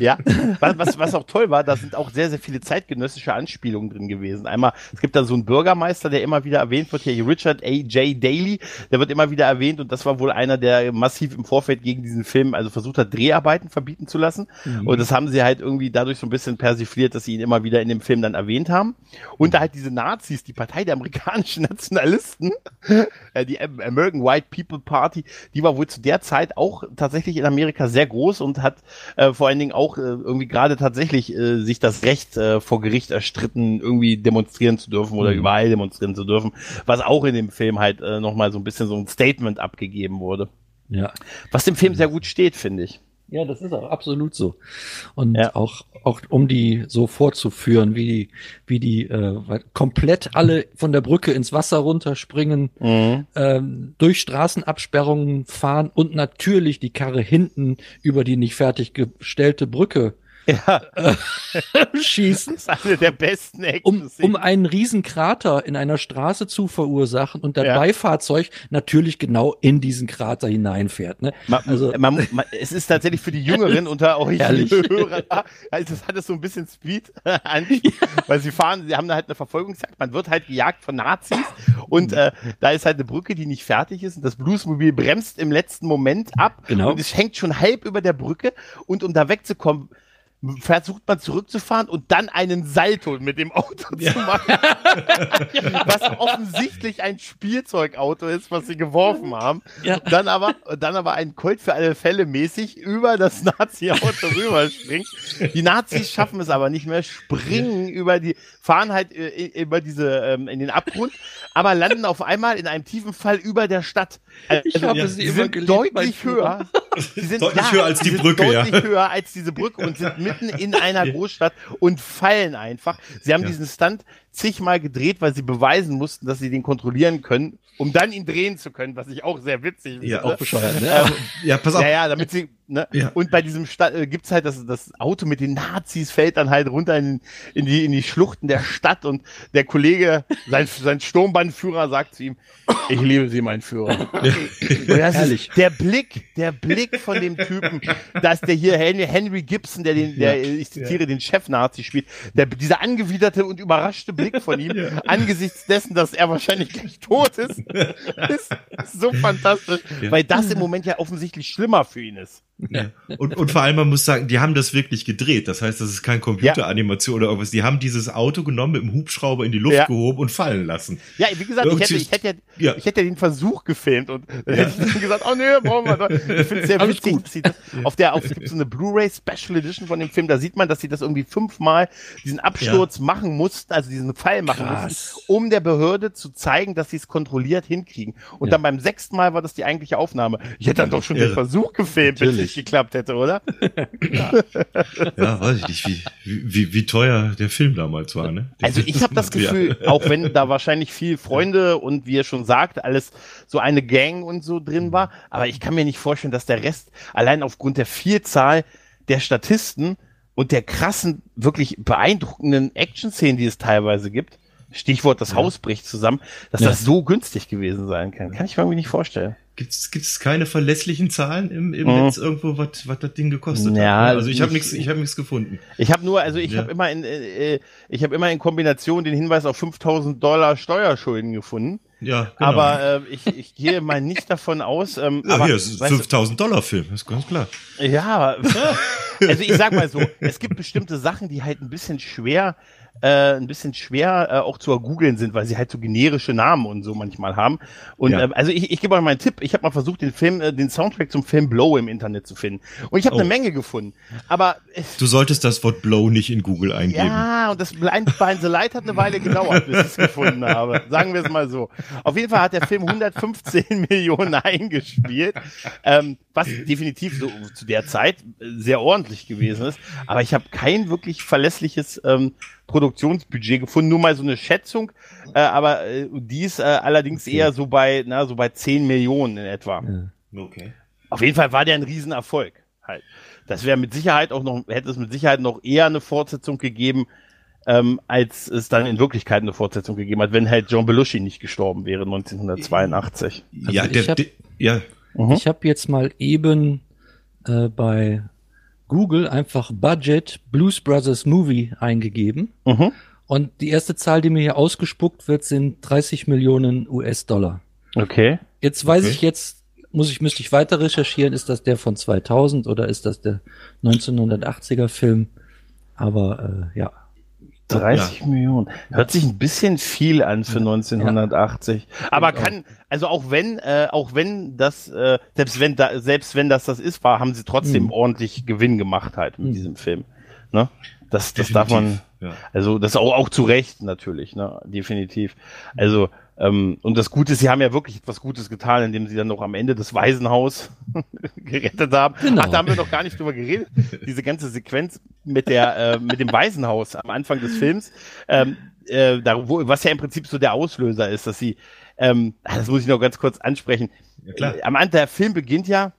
ja, was, was auch toll war, da sind auch sehr, sehr viele zeitgenössische Anspielungen drin gewesen. Einmal, es gibt da so einen Bürgermeister, der immer wieder erwähnt wird, hier Richard A. J. Daly, der wird immer wieder erwähnt und das war wohl einer, der massiv im Vorfeld gegen diesen Film, also versucht hat, Dreharbeiten verbieten zu lassen. Mhm. Und das haben sie halt irgendwie dadurch so ein bisschen persifliert, dass sie ihn immer wieder in dem Film dann erwähnt haben. Und da halt diese Nazis, die Partei der amerikanischen Nationalisten, äh, die American White People Party, die war wohl zu der Zeit auch tatsächlich in Amerika sehr groß und hat äh, vor allen Dingen auch äh, irgendwie gerade tatsächlich äh, sich das Recht äh, vor Gericht erstritten, irgendwie demonstrieren zu dürfen oder mhm. überall demonstrieren zu dürfen, was auch auch in dem Film halt äh, nochmal so ein bisschen so ein Statement abgegeben wurde. Ja. Was dem Film sehr gut steht, finde ich. Ja, das ist auch absolut so. Und ja. auch, auch um die so vorzuführen, wie die, wie die äh, komplett alle von der Brücke ins Wasser runterspringen, mhm. ähm, durch Straßenabsperrungen fahren und natürlich die Karre hinten über die nicht fertiggestellte Brücke ja. schießen. Das ist eine der besten um, um einen riesen Krater in einer Straße zu verursachen und das ja. Beifahrzeug natürlich genau in diesen Krater hineinfährt. Ne? Man, also, man, man, es ist tatsächlich für die Jüngeren unter euch Hörern, also es hat es so ein bisschen Speed an, weil sie fahren, sie haben da halt eine Verfolgungsjagd, man wird halt gejagt von Nazis und äh, da ist halt eine Brücke, die nicht fertig ist und das Bluesmobil bremst im letzten Moment ab genau. und es hängt schon halb über der Brücke und um da wegzukommen, versucht man zurückzufahren und dann einen Salto mit dem Auto ja. zu machen. was offensichtlich ein Spielzeugauto ist, was sie geworfen haben. Ja. Dann aber, dann aber ein Colt für alle Fälle mäßig über das Nazi-Auto rüberspringt. Die Nazis schaffen es aber nicht mehr, springen ja. über die, fahren halt äh, über diese, ähm, in den Abgrund, aber landen auf einmal in einem tiefen Fall über der Stadt. Also, ich habe sie immer sind deutlich höher. Sie sind deutlich höher als die Brücke, ja. Deutlich höher als diese Brücke und sind mitten in einer Großstadt und fallen einfach. Sie haben ja. diesen Stunt zigmal gedreht, weil sie beweisen mussten, dass sie den kontrollieren können, um dann ihn drehen zu können, was ich auch sehr witzig finde. Ja, auch bescheuert, ne? Ähm, ja, pass auf. Ja, ja, damit sie, ne? Ja. Und bei diesem Stadt äh, gibt's halt das, das Auto mit den Nazis fällt dann halt runter in, in die, in die Schluchten der Stadt und der Kollege, sein, sein Sturmbannführer sagt zu ihm, ich liebe Sie, mein Führer. Ja. Ehrlich. der Blick, der Blick von dem Typen, dass der hier Henry, Henry Gibson, der den, der, ich zitiere, den Chef-Nazi spielt, der, dieser angewiderte und überraschte Blick von ihm, ja. angesichts dessen, dass er wahrscheinlich gleich tot ist, ist so fantastisch, ja. weil das im Moment ja offensichtlich schlimmer für ihn ist. Ja. Und, und vor allem, man muss sagen, die haben das wirklich gedreht. Das heißt, das ist kein Computeranimation oder irgendwas. Die haben dieses Auto genommen, mit dem Hubschrauber in die Luft gehoben und fallen lassen. Ja, wie gesagt, ich hätte, ich hätte, ja, ich hätte den Versuch gefilmt und dann hätte ich gesagt, oh nee, brauchen wir doch. Ich finde es sehr witzig, das auf der, auf, es gibt so eine Blu-ray Special Edition von dem Film, da sieht man, dass sie das irgendwie fünfmal diesen Absturz machen mussten, also diesen Fall machen Krass. mussten, um der Behörde zu zeigen, dass sie es kontrolliert hinkriegen. Und ja. dann beim sechsten Mal war das die eigentliche Aufnahme. Ich hätte dann doch schon den Versuch gefilmt, es nicht geklappt hätte, oder? ja. ja, weiß ich nicht, wie, wie, wie teuer der Film damals war, ne? Also ich habe das Gefühl, ja. auch wenn da wahrscheinlich viel Freunde und wie ihr schon sagt, alles so eine Gang und so drin war, aber ich kann mir nicht vorstellen, dass der Rest allein aufgrund der Vielzahl der Statisten und der krassen, wirklich beeindruckenden Action-Szenen, die es teilweise gibt, Stichwort das ja. Haus bricht zusammen, dass ja. das so günstig gewesen sein kann. Kann ich mir irgendwie nicht vorstellen. Gibt es keine verlässlichen Zahlen im, im mhm. Netz irgendwo, was was das Ding gekostet ja, hat? Also ich habe nichts ich habe nichts gefunden. Ich habe nur, also ich ja. habe immer in äh, ich habe immer in Kombination den Hinweis auf 5000 Dollar Steuerschulden gefunden. Ja, genau. Aber äh, ich, ich gehe mal nicht davon aus. Ähm, ja, aber, hier, ist ein 5000 Dollar Film, ist ganz klar. Ja, also ich sag mal so, es gibt bestimmte Sachen, die halt ein bisschen schwer äh, ein bisschen schwer äh, auch zu ergoogeln sind, weil sie halt so generische Namen und so manchmal haben. Und ja. ähm, also ich, ich gebe euch mal einen Tipp. Ich habe mal versucht, den Film, äh, den Soundtrack zum Film Blow im Internet zu finden. Und ich habe oh. eine Menge gefunden. Aber es, du solltest das Wort Blow nicht in Google eingeben. Ja, und das Blind Behind the Light hat eine Weile gedauert, bis ich es gefunden habe. Sagen wir es mal so. Auf jeden Fall hat der Film 115 Millionen eingespielt, ähm, was definitiv so zu der Zeit sehr ordentlich gewesen ist. Aber ich habe kein wirklich verlässliches ähm, Produktionsbudget gefunden, nur mal so eine Schätzung, äh, aber äh, die ist äh, allerdings okay. eher so bei, na, so bei 10 Millionen in etwa. Okay. Auf jeden Fall war der ein Riesenerfolg. Halt. Das wäre mit Sicherheit auch noch, hätte es mit Sicherheit noch eher eine Fortsetzung gegeben, ähm, als es dann in Wirklichkeit eine Fortsetzung gegeben hat, wenn halt John Belushi nicht gestorben wäre 1982. Also ja, der, hab, ja. Mhm. Ich habe jetzt mal eben äh, bei Google einfach Budget Blues Brothers Movie eingegeben. Mhm. Und die erste Zahl, die mir hier ausgespuckt wird, sind 30 Millionen US-Dollar. Okay. Jetzt weiß okay. ich jetzt, muss ich, müsste ich weiter recherchieren, ist das der von 2000 oder ist das der 1980er Film? Aber äh, ja, 30 ja. Millionen. Hört sich ein bisschen viel an für 1980. Ja. Aber kann, also auch wenn, äh, auch wenn das, äh, selbst wenn da, selbst wenn das das ist, war, haben sie trotzdem mhm. ordentlich Gewinn gemacht halt mit mhm. diesem Film. Ne? Das, das darf man, ja. also das auch, auch zu Recht natürlich, ne? Definitiv. Also ähm, und das Gute ist, sie haben ja wirklich etwas Gutes getan, indem sie dann noch am Ende das Waisenhaus gerettet haben. Genau. Ach, da haben wir noch gar nicht drüber geredet. Diese ganze Sequenz mit der äh, mit dem Waisenhaus am Anfang des Films, ähm, äh, da, wo, was ja im Prinzip so der Auslöser ist, dass sie, ähm, das muss ich noch ganz kurz ansprechen. Ja, klar. Am Anfang der Film beginnt ja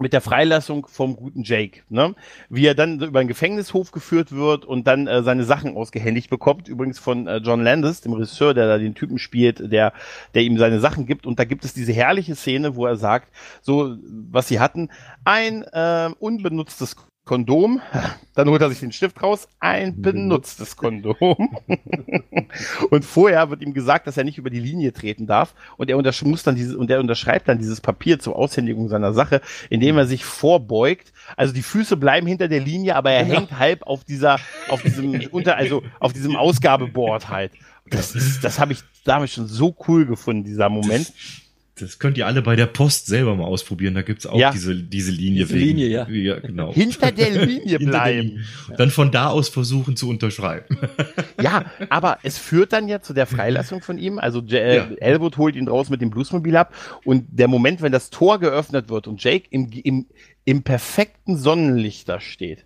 mit der Freilassung vom guten Jake, ne? Wie er dann über einen Gefängnishof geführt wird und dann äh, seine Sachen ausgehändigt bekommt, übrigens von äh, John Landis, dem Regisseur, der da den Typen spielt, der, der ihm seine Sachen gibt. Und da gibt es diese herrliche Szene, wo er sagt, so, was sie hatten, ein äh, unbenutztes Kondom, dann holt er sich den Stift raus, ein benutztes Kondom. und vorher wird ihm gesagt, dass er nicht über die Linie treten darf und er muss dann dieses und er unterschreibt dann dieses Papier zur Aushändigung seiner Sache, indem er sich vorbeugt. Also die Füße bleiben hinter der Linie, aber er genau. hängt halb auf dieser auf diesem unter also auf diesem Ausgabeboard halt. Das ist das habe ich damals schon so cool gefunden dieser Moment. Das das könnt ihr alle bei der Post selber mal ausprobieren. Da gibt's auch ja. diese, diese Linie. Diese wegen, Linie, ja. ja genau. Hinter der Linie bleiben. Der Dann von da aus versuchen zu unterschreiben. Ja, aber es führt dann ja zu der Freilassung von ihm. Also äh, ja. Elwood holt ihn raus mit dem Bluesmobil ab. Und der Moment, wenn das Tor geöffnet wird und Jake im, im, im perfekten Sonnenlicht da steht.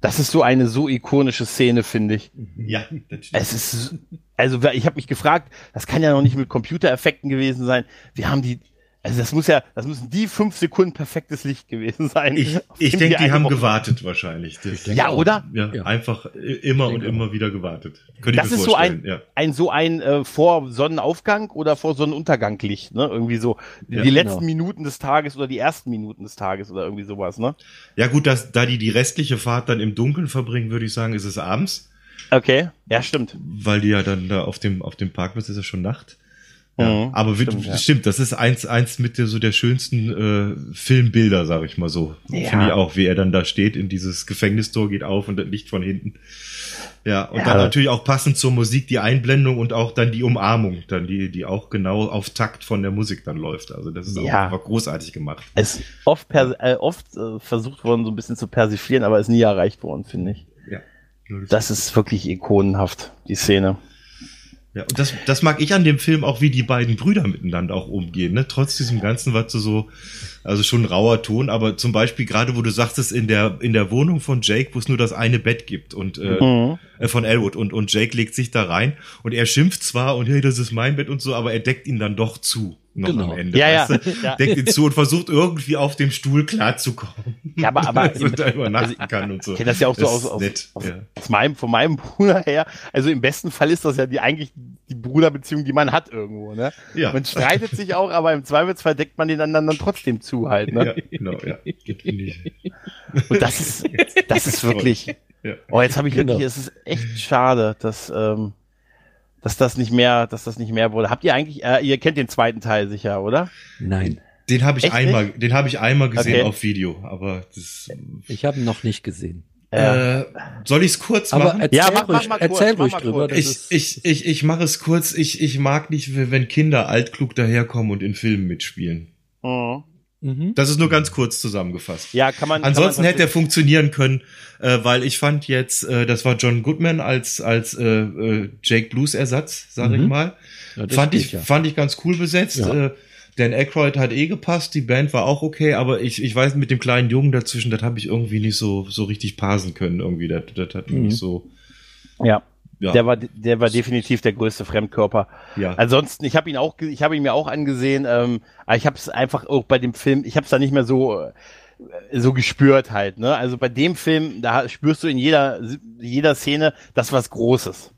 Das ist so eine so ikonische Szene, finde ich. Ja, das stimmt. Es ist, also ich habe mich gefragt, das kann ja noch nicht mit Computereffekten gewesen sein. Wir haben die, also das muss ja, das müssen die fünf Sekunden perfektes Licht gewesen sein. Ich, ich denke, die, die haben gewartet wahrscheinlich. ja, auch. oder? Ja, ja, einfach immer und immer wieder gewartet. Könnte das ist so ein, ja. ein so ein äh, vor Sonnenaufgang oder vor Sonnenuntergang Licht, ne? Irgendwie so die ja, letzten genau. Minuten des Tages oder die ersten Minuten des Tages oder irgendwie sowas, ne? Ja gut, dass, da die die restliche Fahrt dann im Dunkeln verbringen, würde ich sagen, ist es abends. Okay, ja stimmt. Weil die ja dann da auf dem auf dem Parkplatz ist ja schon Nacht. Ja, mhm, aber stimmt, ja. stimmt, das ist eins, eins mit der, so der schönsten äh, Filmbilder, sag ich mal so. Ja. Finde ich auch, wie er dann da steht, in dieses Gefängnistor geht auf und das Licht von hinten. Ja, und ja. dann natürlich auch passend zur Musik die Einblendung und auch dann die Umarmung, dann die, die auch genau auf Takt von der Musik dann läuft. Also das ist auch einfach großartig gemacht. Es ist oft, äh, oft äh, versucht worden, so ein bisschen zu persiflieren, aber ist nie erreicht worden, finde ich. Ja. Das ist wirklich ikonenhaft, die Szene. Ja, und das, das mag ich an dem Film auch, wie die beiden Brüder miteinander auch umgehen, ne? Trotz diesem Ganzen, was so, also schon rauer Ton, aber zum Beispiel gerade, wo du sagtest, in der, in der Wohnung von Jake, wo es nur das eine Bett gibt und, äh, mhm. äh, von Elwood und, und Jake legt sich da rein und er schimpft zwar und hey, das ist mein Bett und so, aber er deckt ihn dann doch zu noch genau. am Ende. Ja, ja. ja. Deckt ihn zu und versucht irgendwie auf dem Stuhl klarzukommen. Ja, aber, aber also da übernachten also, kann und so. Ich kenne das ja auch das so aus, aus, aus, ja. aus, meinem, von meinem Bruder her. Also im besten Fall ist das ja die eigentlich die Bruderbeziehung, die man hat irgendwo, ne? Ja. Man streitet sich auch, aber im Zweifelsfall deckt man den anderen dann trotzdem zu halt, ne? Ja, genau, ja. und das ist, das ist wirklich, ja. oh, jetzt habe ich genau. wirklich, es ist echt schade, dass, ähm, dass das nicht mehr, dass das nicht mehr wurde. Habt ihr eigentlich, äh, ihr kennt den zweiten Teil sicher, oder? Nein. Den habe ich Echt einmal, nicht? den habe ich einmal gesehen okay. auf Video, aber das. Ich habe ihn noch nicht gesehen. Äh, soll ich es kurz aber machen? Erzähl ja, mach, ruhig, mach kurz, erzähl ruhig drüber. Ich, ich, ich, ich mache es kurz. Ich, ich mag nicht, wenn Kinder altklug daherkommen und in Filmen mitspielen. Mhm. Mhm. Das ist nur ganz kurz zusammengefasst. Ja, kann man. Ansonsten kann man hätte er funktionieren können, äh, weil ich fand jetzt, äh, das war John Goodman als als äh, äh, Jake Blues Ersatz, sag mhm. ich mal. Ja, fand ich ja. fand ich ganz cool besetzt. Ja. Äh, Dan Aykroyd hat eh gepasst, die Band war auch okay, aber ich, ich weiß mit dem kleinen Jungen dazwischen, das habe ich irgendwie nicht so so richtig parsen können irgendwie. Das, das hat mhm. nicht so. Ja. Ja. Der war, der war definitiv der größte Fremdkörper. Ja. Ansonsten, ich habe ihn auch, ich habe ihn mir auch angesehen, ähm, aber ich habe es einfach auch bei dem Film, ich habe es da nicht mehr so äh, so gespürt halt. Ne? Also bei dem Film, da spürst du in jeder jeder Szene das was Großes.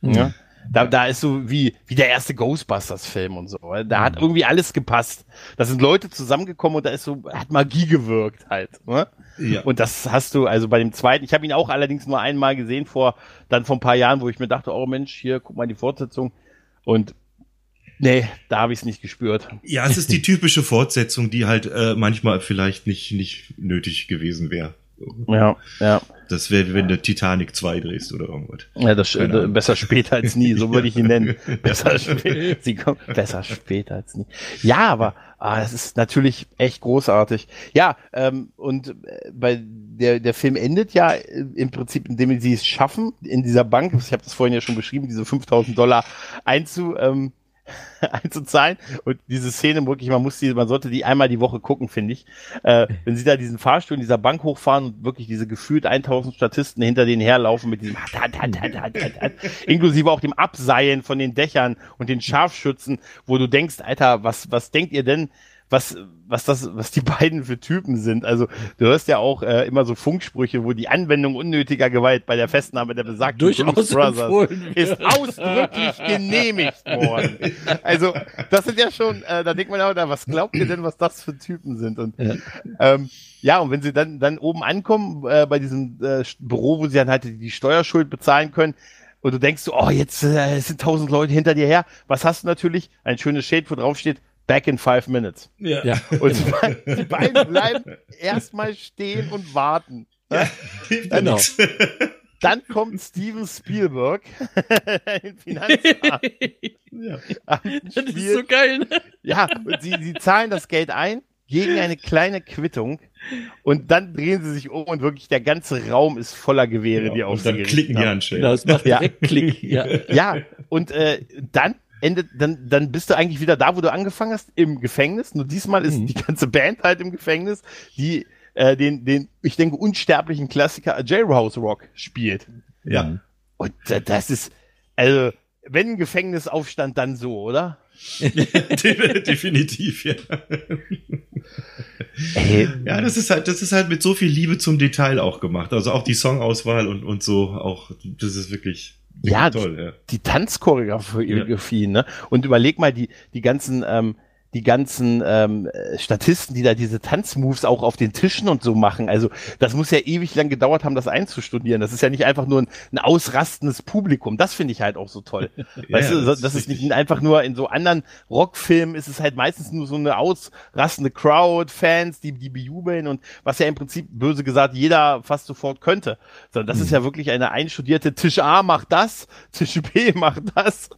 Mhm. Ja? Da, da ist so wie, wie der erste Ghostbusters-Film und so. Da hat mhm. irgendwie alles gepasst. Da sind Leute zusammengekommen und da ist so, hat Magie gewirkt halt. Ne? Ja. Und das hast du, also bei dem zweiten, ich habe ihn auch allerdings nur einmal gesehen, vor dann vor ein paar Jahren, wo ich mir dachte, oh Mensch, hier, guck mal die Fortsetzung. Und Nee, da habe ich es nicht gespürt. Ja, es ist die typische Fortsetzung, die halt äh, manchmal vielleicht nicht, nicht nötig gewesen wäre. Ja, ja. Das wäre, wenn du Titanic 2 drehst oder irgendwas. Ja, das äh, besser später als nie, so würde ich ihn nennen. Besser, spät, sie kommt, besser später als nie. Ja, aber ah, das ist natürlich echt großartig. Ja, ähm, und äh, bei der, der Film endet ja äh, im Prinzip, indem sie es schaffen, in dieser Bank, ich habe das vorhin ja schon beschrieben, diese 5000 Dollar einzu, ähm, einzuzahlen. Und diese Szene wirklich, man muss die, man sollte die einmal die Woche gucken, finde ich. Äh, wenn sie da diesen Fahrstuhl in dieser Bank hochfahren und wirklich diese gefühlt 1000 Statisten hinter denen herlaufen mit diesem inklusive auch dem Abseilen von den Dächern und den Scharfschützen, wo du denkst, Alter, was, was denkt ihr denn, was, was das, was die beiden für Typen sind. Also du hörst ja auch äh, immer so Funksprüche, wo die Anwendung unnötiger Gewalt bei der Festnahme der besagten Durchaus Brothers ist ausdrücklich genehmigt worden. Also das sind ja schon, äh, da denkt man auch, da, was glaubt ihr denn, was das für Typen sind? Und ja, ähm, ja und wenn sie dann dann oben ankommen äh, bei diesem äh, Büro, wo sie dann halt die Steuerschuld bezahlen können, und du denkst so, oh, jetzt äh, sind tausend Leute hinter dir her. Was hast du natürlich? Ein schönes Shade, wo drauf steht, back in five minutes. Ja. ja. Und die beiden bleiben erstmal stehen und warten. Ja, genau. Dann kommt Steven Spielberg in Finanzamt. ja. Das ist so geil. Ne? Ja, und sie, sie zahlen das Geld ein gegen eine kleine Quittung und dann drehen sie sich um und wirklich der ganze Raum ist voller Gewehre, ja, die auf und dann klicken die Handschellen. Das macht direkt ja. Klick. Ja, ja und äh, dann endet, dann, dann bist du eigentlich wieder da, wo du angefangen hast, im Gefängnis. Nur diesmal ist mhm. die ganze Band halt im Gefängnis, die äh, den, den, ich denke, unsterblichen Klassiker Jailhouse Rock spielt. Ja. Und äh, das ist, also, wenn ein Gefängnisaufstand, dann so, oder? Definitiv, ja. Ey. Ja, das ist halt, das ist halt mit so viel Liebe zum Detail auch gemacht. Also auch die Songauswahl und, und so, auch, das ist wirklich ja, toll, ja. die Tanzchoreografie, ja. ne? Und überleg mal die, die ganzen, ähm, die ganzen ähm, Statisten, die da diese Tanzmoves auch auf den Tischen und so machen. Also das muss ja ewig lang gedauert haben, das einzustudieren. Das ist ja nicht einfach nur ein, ein ausrastendes Publikum. Das finde ich halt auch so toll. weißt ja, du, das, das ist nicht einfach nur in so anderen Rockfilmen ist es halt meistens nur so eine ausrastende Crowd, Fans, die die bejubeln und was ja im Prinzip böse gesagt jeder fast sofort könnte. Sondern das mhm. ist ja wirklich eine einstudierte Tisch A macht das, Tisch B macht das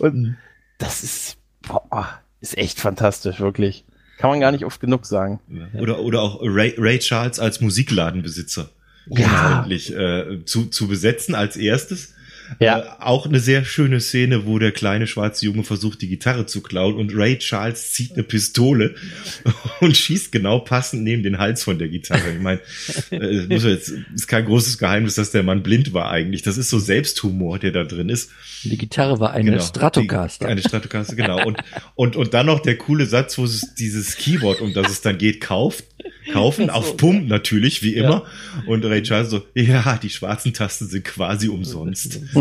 und mhm. das ist boah, ist echt fantastisch, wirklich. Kann man gar nicht oft genug sagen. Oder, oder auch Ray, Ray Charles als Musikladenbesitzer. Ja. Eigentlich, äh, zu, zu besetzen als erstes. Ja. Äh, auch eine sehr schöne Szene, wo der kleine schwarze Junge versucht, die Gitarre zu klauen und Ray Charles zieht eine Pistole und schießt genau passend neben den Hals von der Gitarre. Ich meine, äh, muss jetzt, ist kein großes Geheimnis, dass der Mann blind war eigentlich. Das ist so Selbsthumor, der da drin ist. Die Gitarre war eine genau, Stratocaster. Die, eine Stratocaster, genau. Und, und, und dann noch der coole Satz, wo es dieses Keyboard, um das es dann geht, kauft kaufen, auf Pump natürlich, wie immer. Ja. Und Ray Charles so, ja, die schwarzen Tasten sind quasi umsonst.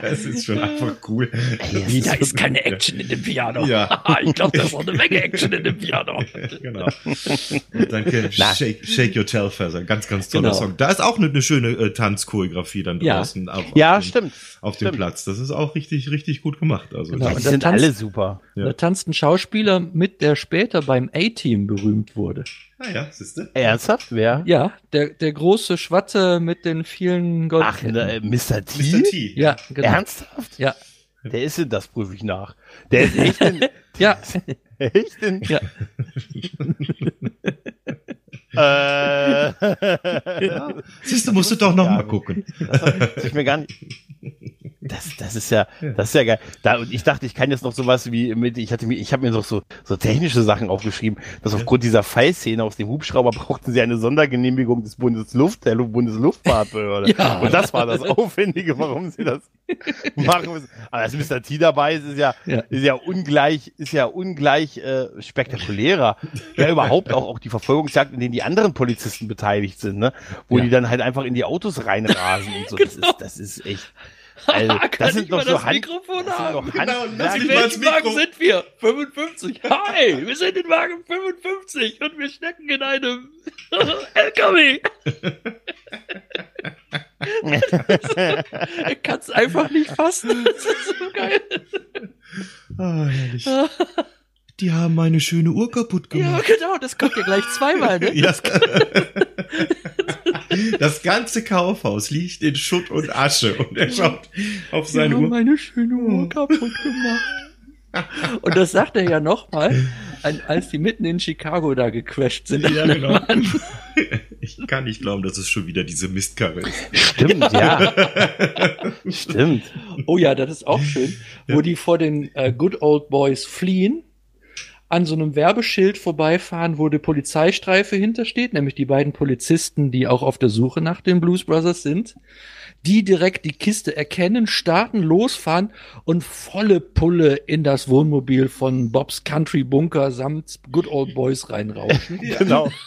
das ist schon einfach cool. Wie, da ist keine Action in dem Piano. Ja. ich glaube, da ist auch eine Menge Action in dem Piano. genau. Und dann Shake, Shake Your Tail Feather, ganz, ganz toller genau. Song. Da ist auch eine, eine schöne äh, Tanzchoreografie dann draußen. Ja, ja stimmt. Auf dem Platz. Das ist auch richtig, richtig gut gemacht. Also, genau. die sind tanzt, alle super. Ja. Da tanzt ein Schauspieler mit, der später beim A-Team berühmt wurde. Ah ja, siehste. Ernsthaft? Wer? Ja, der, der große Schwatte mit den vielen Gold. Ach, ne, Mr. T? Mr. T. Ja, genau. Ernsthaft? Ja. Der ist in, das prüfe ich nach. Der ist echt in, Ja. echt in, Ja. äh, Ja. Siehst du, musst du doch noch mal gucken. Das hab ich mir gar nicht. Das, das ist ja, das ist ja geil. Da, und ich dachte, ich kann jetzt noch sowas wie mit, ich hatte mir, ich habe mir noch so, so technische Sachen aufgeschrieben, dass aufgrund dieser Fallszene aus dem Hubschrauber brauchten sie eine Sondergenehmigung des Bundesluft, der Bundesluftfahrtbehörde. Ja. Und das war das Aufwendige, warum sie das machen müssen. Aber dass Mr. T dabei ist, ist ja, Ja. ist ja ungleich, ist ja ungleich äh, spektakulärer. Ja, überhaupt auch, auch die Verfolgungsjagd, in denen die anderen Polizisten beteiligt sind, ne? Wo Ja. die dann halt einfach in die Autos reinrasen und so. Das ist, das ist echt. Also, Kann das sind ich doch mal so das Hand, Mikrofon das haben? Genau, In welchem Wagen sind wir? 55. Hi, wir sind in Wagen 55 und wir stecken in einem LKW. er kann es einfach nicht fassen. Das ist so geil. Ah, herrlich. Die haben meine schöne Uhr kaputt Ja, gemacht. genau, das kommt ja gleich zweimal, ne? Ja, das, ganze Kaufhaus liegt in Schutt und Asche und er schaut auf seine haben Uhr. meine schöne Uhr kaputt gemacht. Und das sagt er ja nochmal, als die mitten in Chicago da gecrashed sind. Ja, genau. Ich kann nicht glauben, dass es schon wieder diese Mistkarre ist. Stimmt, ja. Stimmt. Oh ja, das ist auch schön, wo die vor den äh, Good Old Boys fliehen, an so einem Werbeschild vorbeifahren, wo die Polizeistreife hintersteht, nämlich die beiden Polizisten, die auch auf der Suche nach den Blues Brothers sind, die direkt die Kiste erkennen, starten, losfahren und volle Pulle in das Wohnmobil von Bobs Country Bunker samt Good Old Boys reinrauschen. Genau.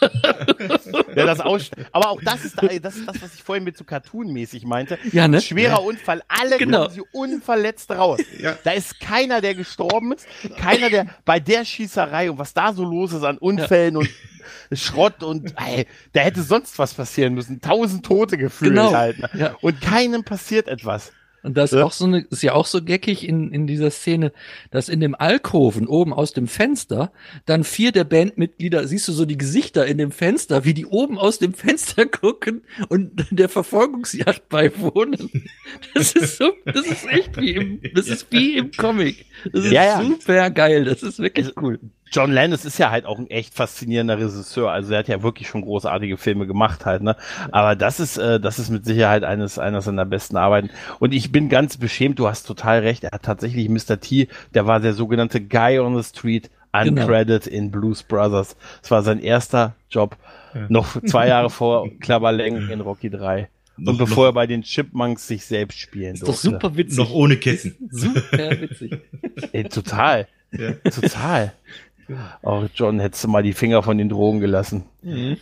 ja, das Aus Aber auch das ist, das ist das, was ich vorhin mit so Cartoon-mäßig meinte. Ja, ne? Schwerer Unfall. Alle Genau. kommen sie unverletzt raus. Ja. Da ist keiner, der gestorben ist. Keiner, der bei der Schießerei und was da so los ist an Unfällen und Schrott und ey, da hätte sonst was passieren müssen. Tausend Tote gefühlt Genau. halt. Ne? Ja. Und keinem passiert etwas. Und das ist Ja. auch so eine, ist ja auch so geckig in, in dieser Szene, dass in dem Alkoven oben aus dem Fenster dann vier der Bandmitglieder, siehst du so die Gesichter in dem Fenster, wie die oben aus dem Fenster gucken und der Verfolgungsjagd beiwohnen. Das ist so, das ist echt wie im, das ist wie im Comic. Das ist Ja, ja. super geil. Das ist wirklich cool. John Landis ist ja halt auch ein echt faszinierender Regisseur. Also er hat ja wirklich schon großartige Filme gemacht halt, ne? Aber das ist, äh, das ist mit Sicherheit eines, einer seiner besten Arbeiten. Und ich bin ganz beschämt, du hast total recht. Er hat tatsächlich Mr. T, der war der sogenannte Guy on the Street, Genau. uncredited in Blues Brothers. Das war sein erster Job. Noch zwei Jahre vor Klabberleng in Rocky 3. Noch- Und bevor noch- er bei den Chipmunks sich selbst spielen Ist doch durfte. super witzig. Noch ohne Ketten. Super witzig. Ey, total. Ja. Total. Oh, John, hättest du mal die Finger von den Drogen gelassen.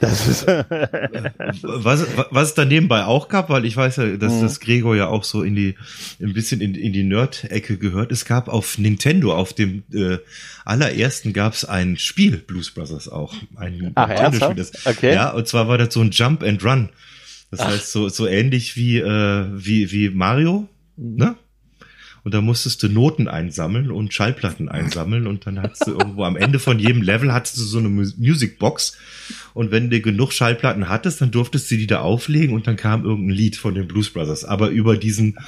Das ist, Was, was es da nebenbei auch gab, weil ich weiß ja, dass das Gregor ja auch so in die, ein bisschen in, in die Nerd-Ecke gehört. Es gab auf Nintendo, auf dem äh, allerersten gab es ein Spiel, Blues Brothers auch. Ein Ach, das- Okay. Ja, und zwar war das so ein Jump and Run. Das heißt, so, so ähnlich wie, äh, wie, wie Mario, ne? Und da musstest du Noten einsammeln und Schallplatten einsammeln und dann hattest du irgendwo am Ende von jedem Level hattest du so eine Mu- Musicbox und wenn du genug Schallplatten hattest, dann durftest du die da auflegen und dann kam irgendein Lied von den Blues Brothers. Aber über diesen,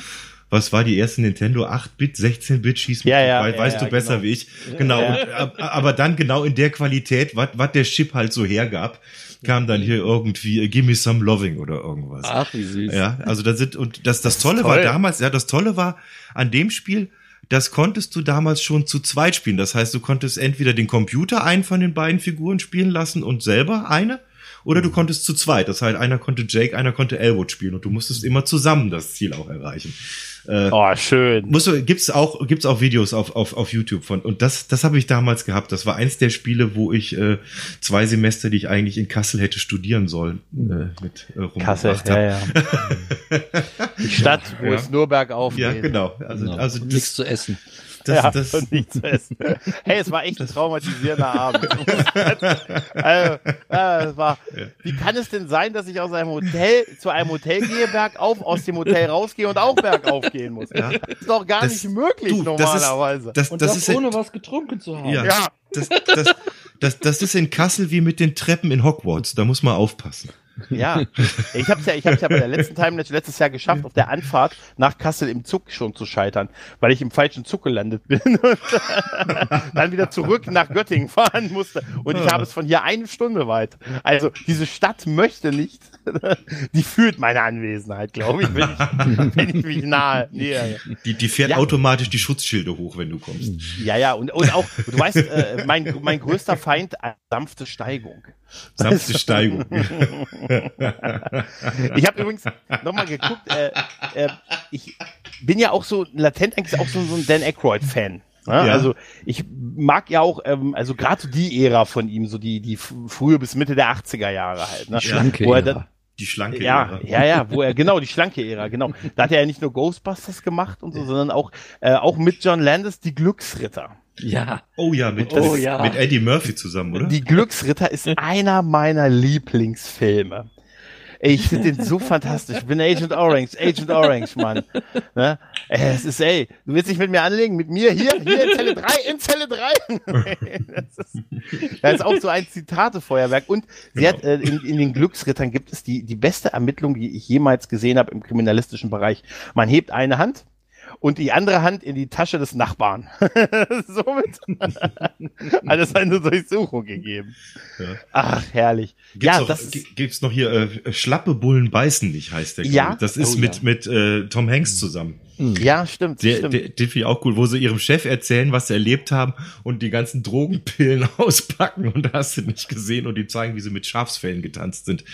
was war die erste Nintendo? 8-Bit, 16-Bit schießt Ja, ja, we- ja, weißt ja, du besser genau. wie ich. Genau. Und, ab- aber dann genau in der Qualität, was was der Chip halt so hergab, kam dann hier irgendwie äh, Gimme Some Loving oder irgendwas. Ach, wie süß. Ja, also da sind, und das, das, Tolle toll. war damals, ja, das Tolle war an dem Spiel, das konntest du damals schon zu zweit spielen. Das heißt, du konntest entweder den Computer einen von den beiden Figuren spielen lassen und selber eine, oder du konntest zu zweit. Das heißt, einer konnte Jake, einer konnte Elwood spielen und du musstest immer zusammen das Ziel auch erreichen. Äh, oh, schön. Musst du, gibt's auch, gibt's auch Videos auf, auf, auf YouTube von. Und das, das habe ich damals gehabt. Das war eins der Spiele, wo ich äh, zwei Semester, die ich eigentlich in Kassel hätte studieren sollen, äh, mit äh, Kassel, ja, ja. Die Stadt, wo ja. es nur bergauf geht. Ja, genau. Also, genau. also nichts zu essen. Das, ja, das, und nichts zu essen. Hey, es war echt ein traumatisierender Abend. also, äh, war, wie kann es denn sein, dass ich aus einem Hotel zu einem Hotel gehe, bergauf, aus dem Hotel rausgehe und auch bergauf gehen muss? Ja. Das ist doch gar das, nicht möglich du, normalerweise. Das ist, das, und das, ist ohne was getrunken zu haben. Ja. ja. Das, das, das, das ist in Kassel wie mit den Treppen in Hogwarts. Da muss man aufpassen. Ja, ich habe es ja, ich hab's ja bei der letzten Time letztes Jahr geschafft, auf der Anfahrt nach Kassel im Zug schon zu scheitern, weil ich im falschen Zug gelandet bin und dann wieder zurück nach Göttingen fahren musste. Und ich habe es von hier eine Stunde weit. Also diese Stadt möchte nicht, die fühlt meine Anwesenheit, glaube ich, wenn ich, wenn ich mich nahe nähe. Die, die fährt ja. automatisch die Schutzschilde hoch, wenn du kommst. Ja, ja, und, und auch, du weißt, äh, mein, mein größter Feind, sanfte Steigung. Sanfte Steigung. ich habe übrigens nochmal geguckt, äh, äh, ich bin ja auch so latent eigentlich auch so, so ein Dan Aykroyd-Fan. Ja, ja. Also ich mag ja auch, ähm, also gerade so die Ära von ihm, so die, die frühe bis Mitte der 80er Jahre halt. Ne? Die schlanke wo er dann, die schlanke ja, Ära. Ja, ja, wo er, genau, die schlanke Ära, genau. Da hat er ja nicht nur Ghostbusters gemacht und so, sondern auch, äh, auch mit John Landis die Glücksritter. Ja. Oh ja, mit, oh, ja. mit Eddie Murphy zusammen, oder? Die Glücksritter ist einer meiner Lieblingsfilme. Ey, ich finde den so fantastisch. Ich bin Agent Orange, Agent Orange, Mann. Ne? Ey, es ist, ey, du willst dich mit mir anlegen? Mit mir hier, hier in Zelle 3, in Zelle 3. das, ist, das ist auch so ein Zitatefeuerwerk. Und sie genau. hat, äh, in, in den Glücksrittern gibt es die, die beste Ermittlung, die ich jemals gesehen habe im kriminalistischen Bereich. Man hebt eine Hand, und die andere Hand in die Tasche des Nachbarn. Somit hat es eine Durchsuchung gegeben. Ja. Ach, herrlich. Gibt's ja, noch, das gibt's noch hier äh, Schlappe Bullen beißen nicht, heißt der. Ja. Das ist oh, mit, ja. mit äh, Tom Hanks zusammen. Mhm. Ja, stimmt. Der, stimmt. Der, den finde ich auch cool, wo sie ihrem Chef erzählen, was sie erlebt haben und die ganzen Drogenpillen auspacken und da hast du nicht gesehen und die zeigen, wie sie mit Schafsfällen getanzt sind.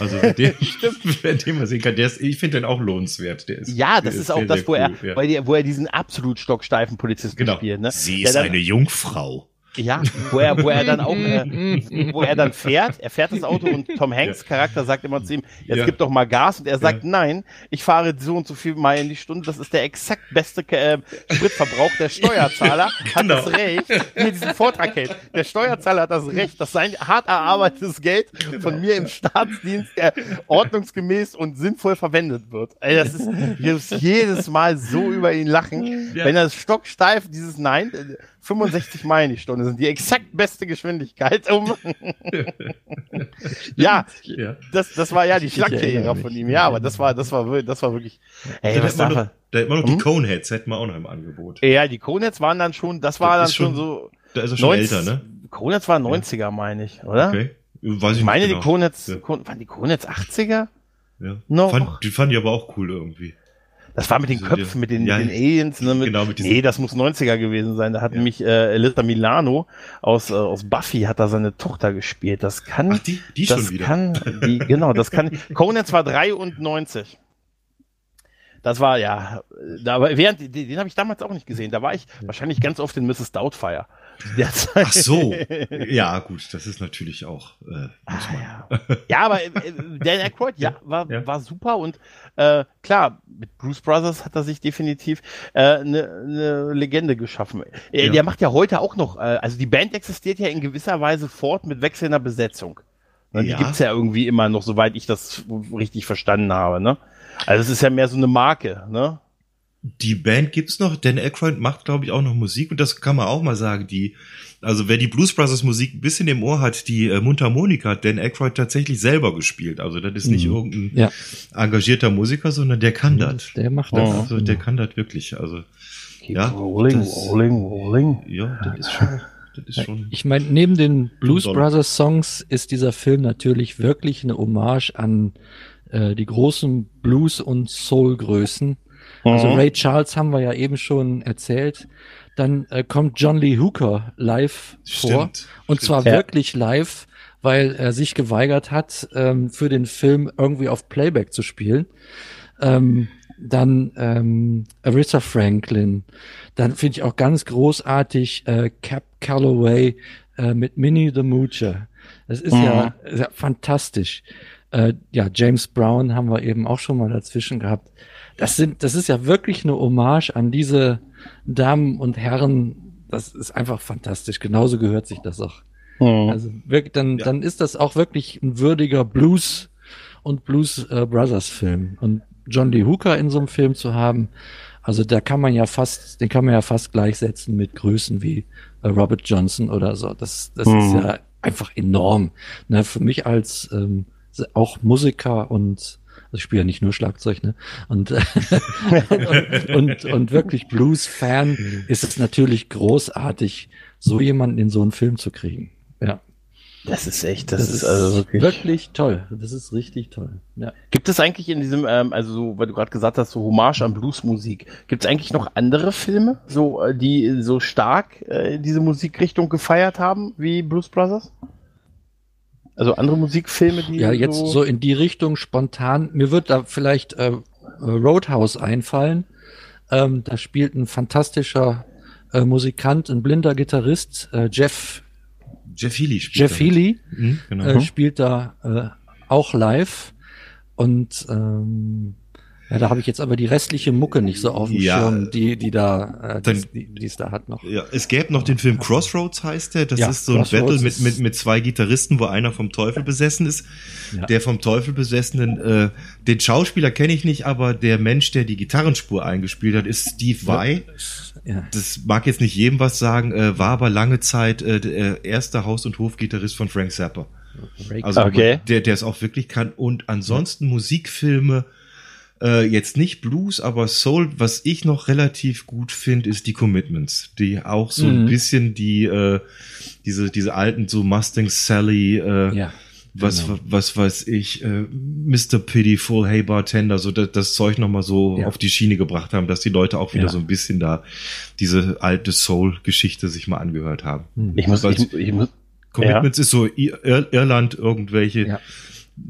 Also den, stimmt. den mal sehen kann, der ist, ich finde den auch lohnenswert. Der ist, ja, das ist, ist auch sehr, das, wo, cool, er, ja. wo er diesen absolut stocksteifen Polizisten genau. spielt. Ne? Sie ist eine Jungfrau. Ja, wo er, wo er dann auch, äh, wo er dann fährt, er fährt das Auto und Tom Hanks Charakter sagt immer zu ihm, jetzt ja. gib doch mal Gas und er sagt, ja. nein, ich fahre so und so viel Mal in die Stunde, das ist der exakt beste äh, Spritverbrauch, der Steuerzahler genau. hat das Recht, hier diesen Vortrag hält, der Steuerzahler hat das Recht, dass sein hart erarbeitetes Geld genau. von mir im Staatsdienst äh, ordnungsgemäß und sinnvoll verwendet wird. Ey, das ist, ich jedes Mal so über ihn lachen, ja. wenn er stocksteif dieses Nein, 65 Meilen die Stunde sind die exakt beste Geschwindigkeit. Um ja, ja, Das, das war ja die Schlacke-Ära von ihm. Ja, aber das war, das war, das war wirklich. Hey, was da, noch, da immer noch hm? die Coneheads hätten wir auch noch im Angebot. Ja, die Coneheads waren dann schon, das war das dann schon, so. Da ist er schon 90, älter, ne? Coneheads waren 90er, meine ich, oder? Okay. Weiß ich, ich meine, genau. die Coneheads, ja. waren die Coneheads 80er? Ja. Noch? Fand, die fand ich aber auch cool irgendwie. Das war mit den also Köpfen, mit den, ja, den Aliens. Ne, mit, genau, mit nee, das muss 90er gewesen sein. Da hat ja. nämlich äh, Elisa Milano aus, äh, aus Buffy hat da seine Tochter gespielt. Das kann, Ach, die, die das schon wieder. kann, die, genau, das kann. Conan war 93. Das war ja, da, aber während den, den habe ich damals auch nicht gesehen. Da war ich wahrscheinlich ganz oft in Mrs. Doubtfire. Ach so, ja gut, das ist natürlich auch. Äh, ah, ja. ja. aber äh, Dan Aykroyd, ja, war, ja. war super und äh, klar, mit Bruce Brothers hat er sich definitiv eine äh, ne, Legende geschaffen. Äh, ja. Der macht ja heute auch noch, äh, also die Band existiert ja in gewisser Weise fort mit wechselnder Besetzung. Ne, ja. Die gibt's ja irgendwie immer noch, soweit ich das richtig verstanden habe. Ne? Also es ist ja mehr so eine Marke. Ne? Die Band gibt's noch. Dan Aykroyd macht, glaube ich, auch noch Musik und das kann man auch mal sagen. Die, also wer die Blues Brothers Musik ein bisschen im Ohr hat, die äh, Mundharmonika hat Dan Aykroyd tatsächlich selber gespielt. Also das ist nicht mhm. irgendein ja. engagierter Musiker, sondern der kann das. Der macht das. Also der kann das wirklich. Also Keep ja, rolling, das, rolling, rolling. Ja, das ist schon. Das ist schon ich meine, neben den Blues Brothers Songs ist dieser Film natürlich wirklich eine Hommage an äh, die großen Blues- und Soul-Größen also mhm. Ray Charles haben wir ja eben schon erzählt. Dann äh, kommt John Lee Hooker live Stimmt. vor. Und zwar ja. wirklich live. weil er sich geweigert hat, ähm, für den Film irgendwie auf Playback zu spielen. Ähm, dann ähm, Aretha Franklin. Dann finde ich auch ganz großartig äh, Cap Calloway äh, mit Minnie the Moocher. Das ist mhm. ja, ja, fantastisch. Äh, ja, James Brown haben wir eben auch schon mal dazwischen gehabt. Das sind, das ist ja wirklich eine Hommage an diese Damen und Herren. Das ist einfach fantastisch. Genauso gehört sich das auch. Mhm. Also wirklich, dann, ja. dann ist das auch wirklich ein würdiger Blues und Blues äh, Brothers Film. Und John Lee Hooker in so einem Film zu haben, also da kann man ja fast, den kann man ja fast gleichsetzen mit Größen wie äh, Robert Johnson oder so. Das, das mhm. ist ja einfach enorm. Ne, für mich als ähm, auch Musiker und ich spiele ja nicht nur Schlagzeug, ne? Und, und, und, und wirklich Blues-Fan ist es natürlich großartig, so jemanden in so einen Film zu kriegen. Ja. Das ist echt, das, das ist also wirklich, wirklich toll. Das ist richtig toll. Ja. Gibt es eigentlich in diesem, ähm, also so, weil du gerade gesagt hast, so Hommage an Bluesmusik, gibt es eigentlich noch andere Filme, so äh, die so stark äh, diese Musikrichtung gefeiert haben wie Blues Brothers? Also andere Musikfilme, die ja jetzt so, so in die Richtung spontan. Mir wird da vielleicht äh, Roadhouse einfallen. Ähm, da spielt ein fantastischer äh, Musikant, ein blinder Gitarrist, äh, Jeff Jeff Healy spielt Jeff Healy mhm, genau. äh, spielt da äh, auch live und ähm, ja, da habe ich jetzt aber die restliche Mucke nicht so auf dem ja, Schirm, die, die da, äh, die, die es da hat noch. Ja, es gäbe noch den Film Crossroads heißt der. Das ja, ist so ein Battle mit, mit, mit zwei Gitarristen, wo einer vom Teufel besessen ist. Ja. Der vom Teufel besessenen, äh, den Schauspieler kenne ich nicht, aber der Mensch, der die Gitarrenspur eingespielt hat, ist Steve Vai. Ja. Das mag jetzt nicht jedem was sagen, äh, war aber lange Zeit äh, der erste Haus- und Hofgitarrist von Frank Zappa. Also okay. der, der es auch wirklich kann. Und ansonsten Musikfilme, äh, jetzt nicht Blues, aber Soul, was ich noch relativ gut finde, ist die Commitments, die auch so mhm. ein bisschen die äh, diese diese alten so Mustang Sally äh, ja was, genau. was weiß ich, äh, Mr. Pityful, Hey Bartender, so das, das Zeug nochmal so ja. auf die Schiene gebracht haben, dass die Leute auch wieder ja. so ein bisschen da diese alte Soul-Geschichte sich mal angehört haben. Hm. Ich muss, ich, ich muss Commitments ja. ist so Ir Irland, irgendwelche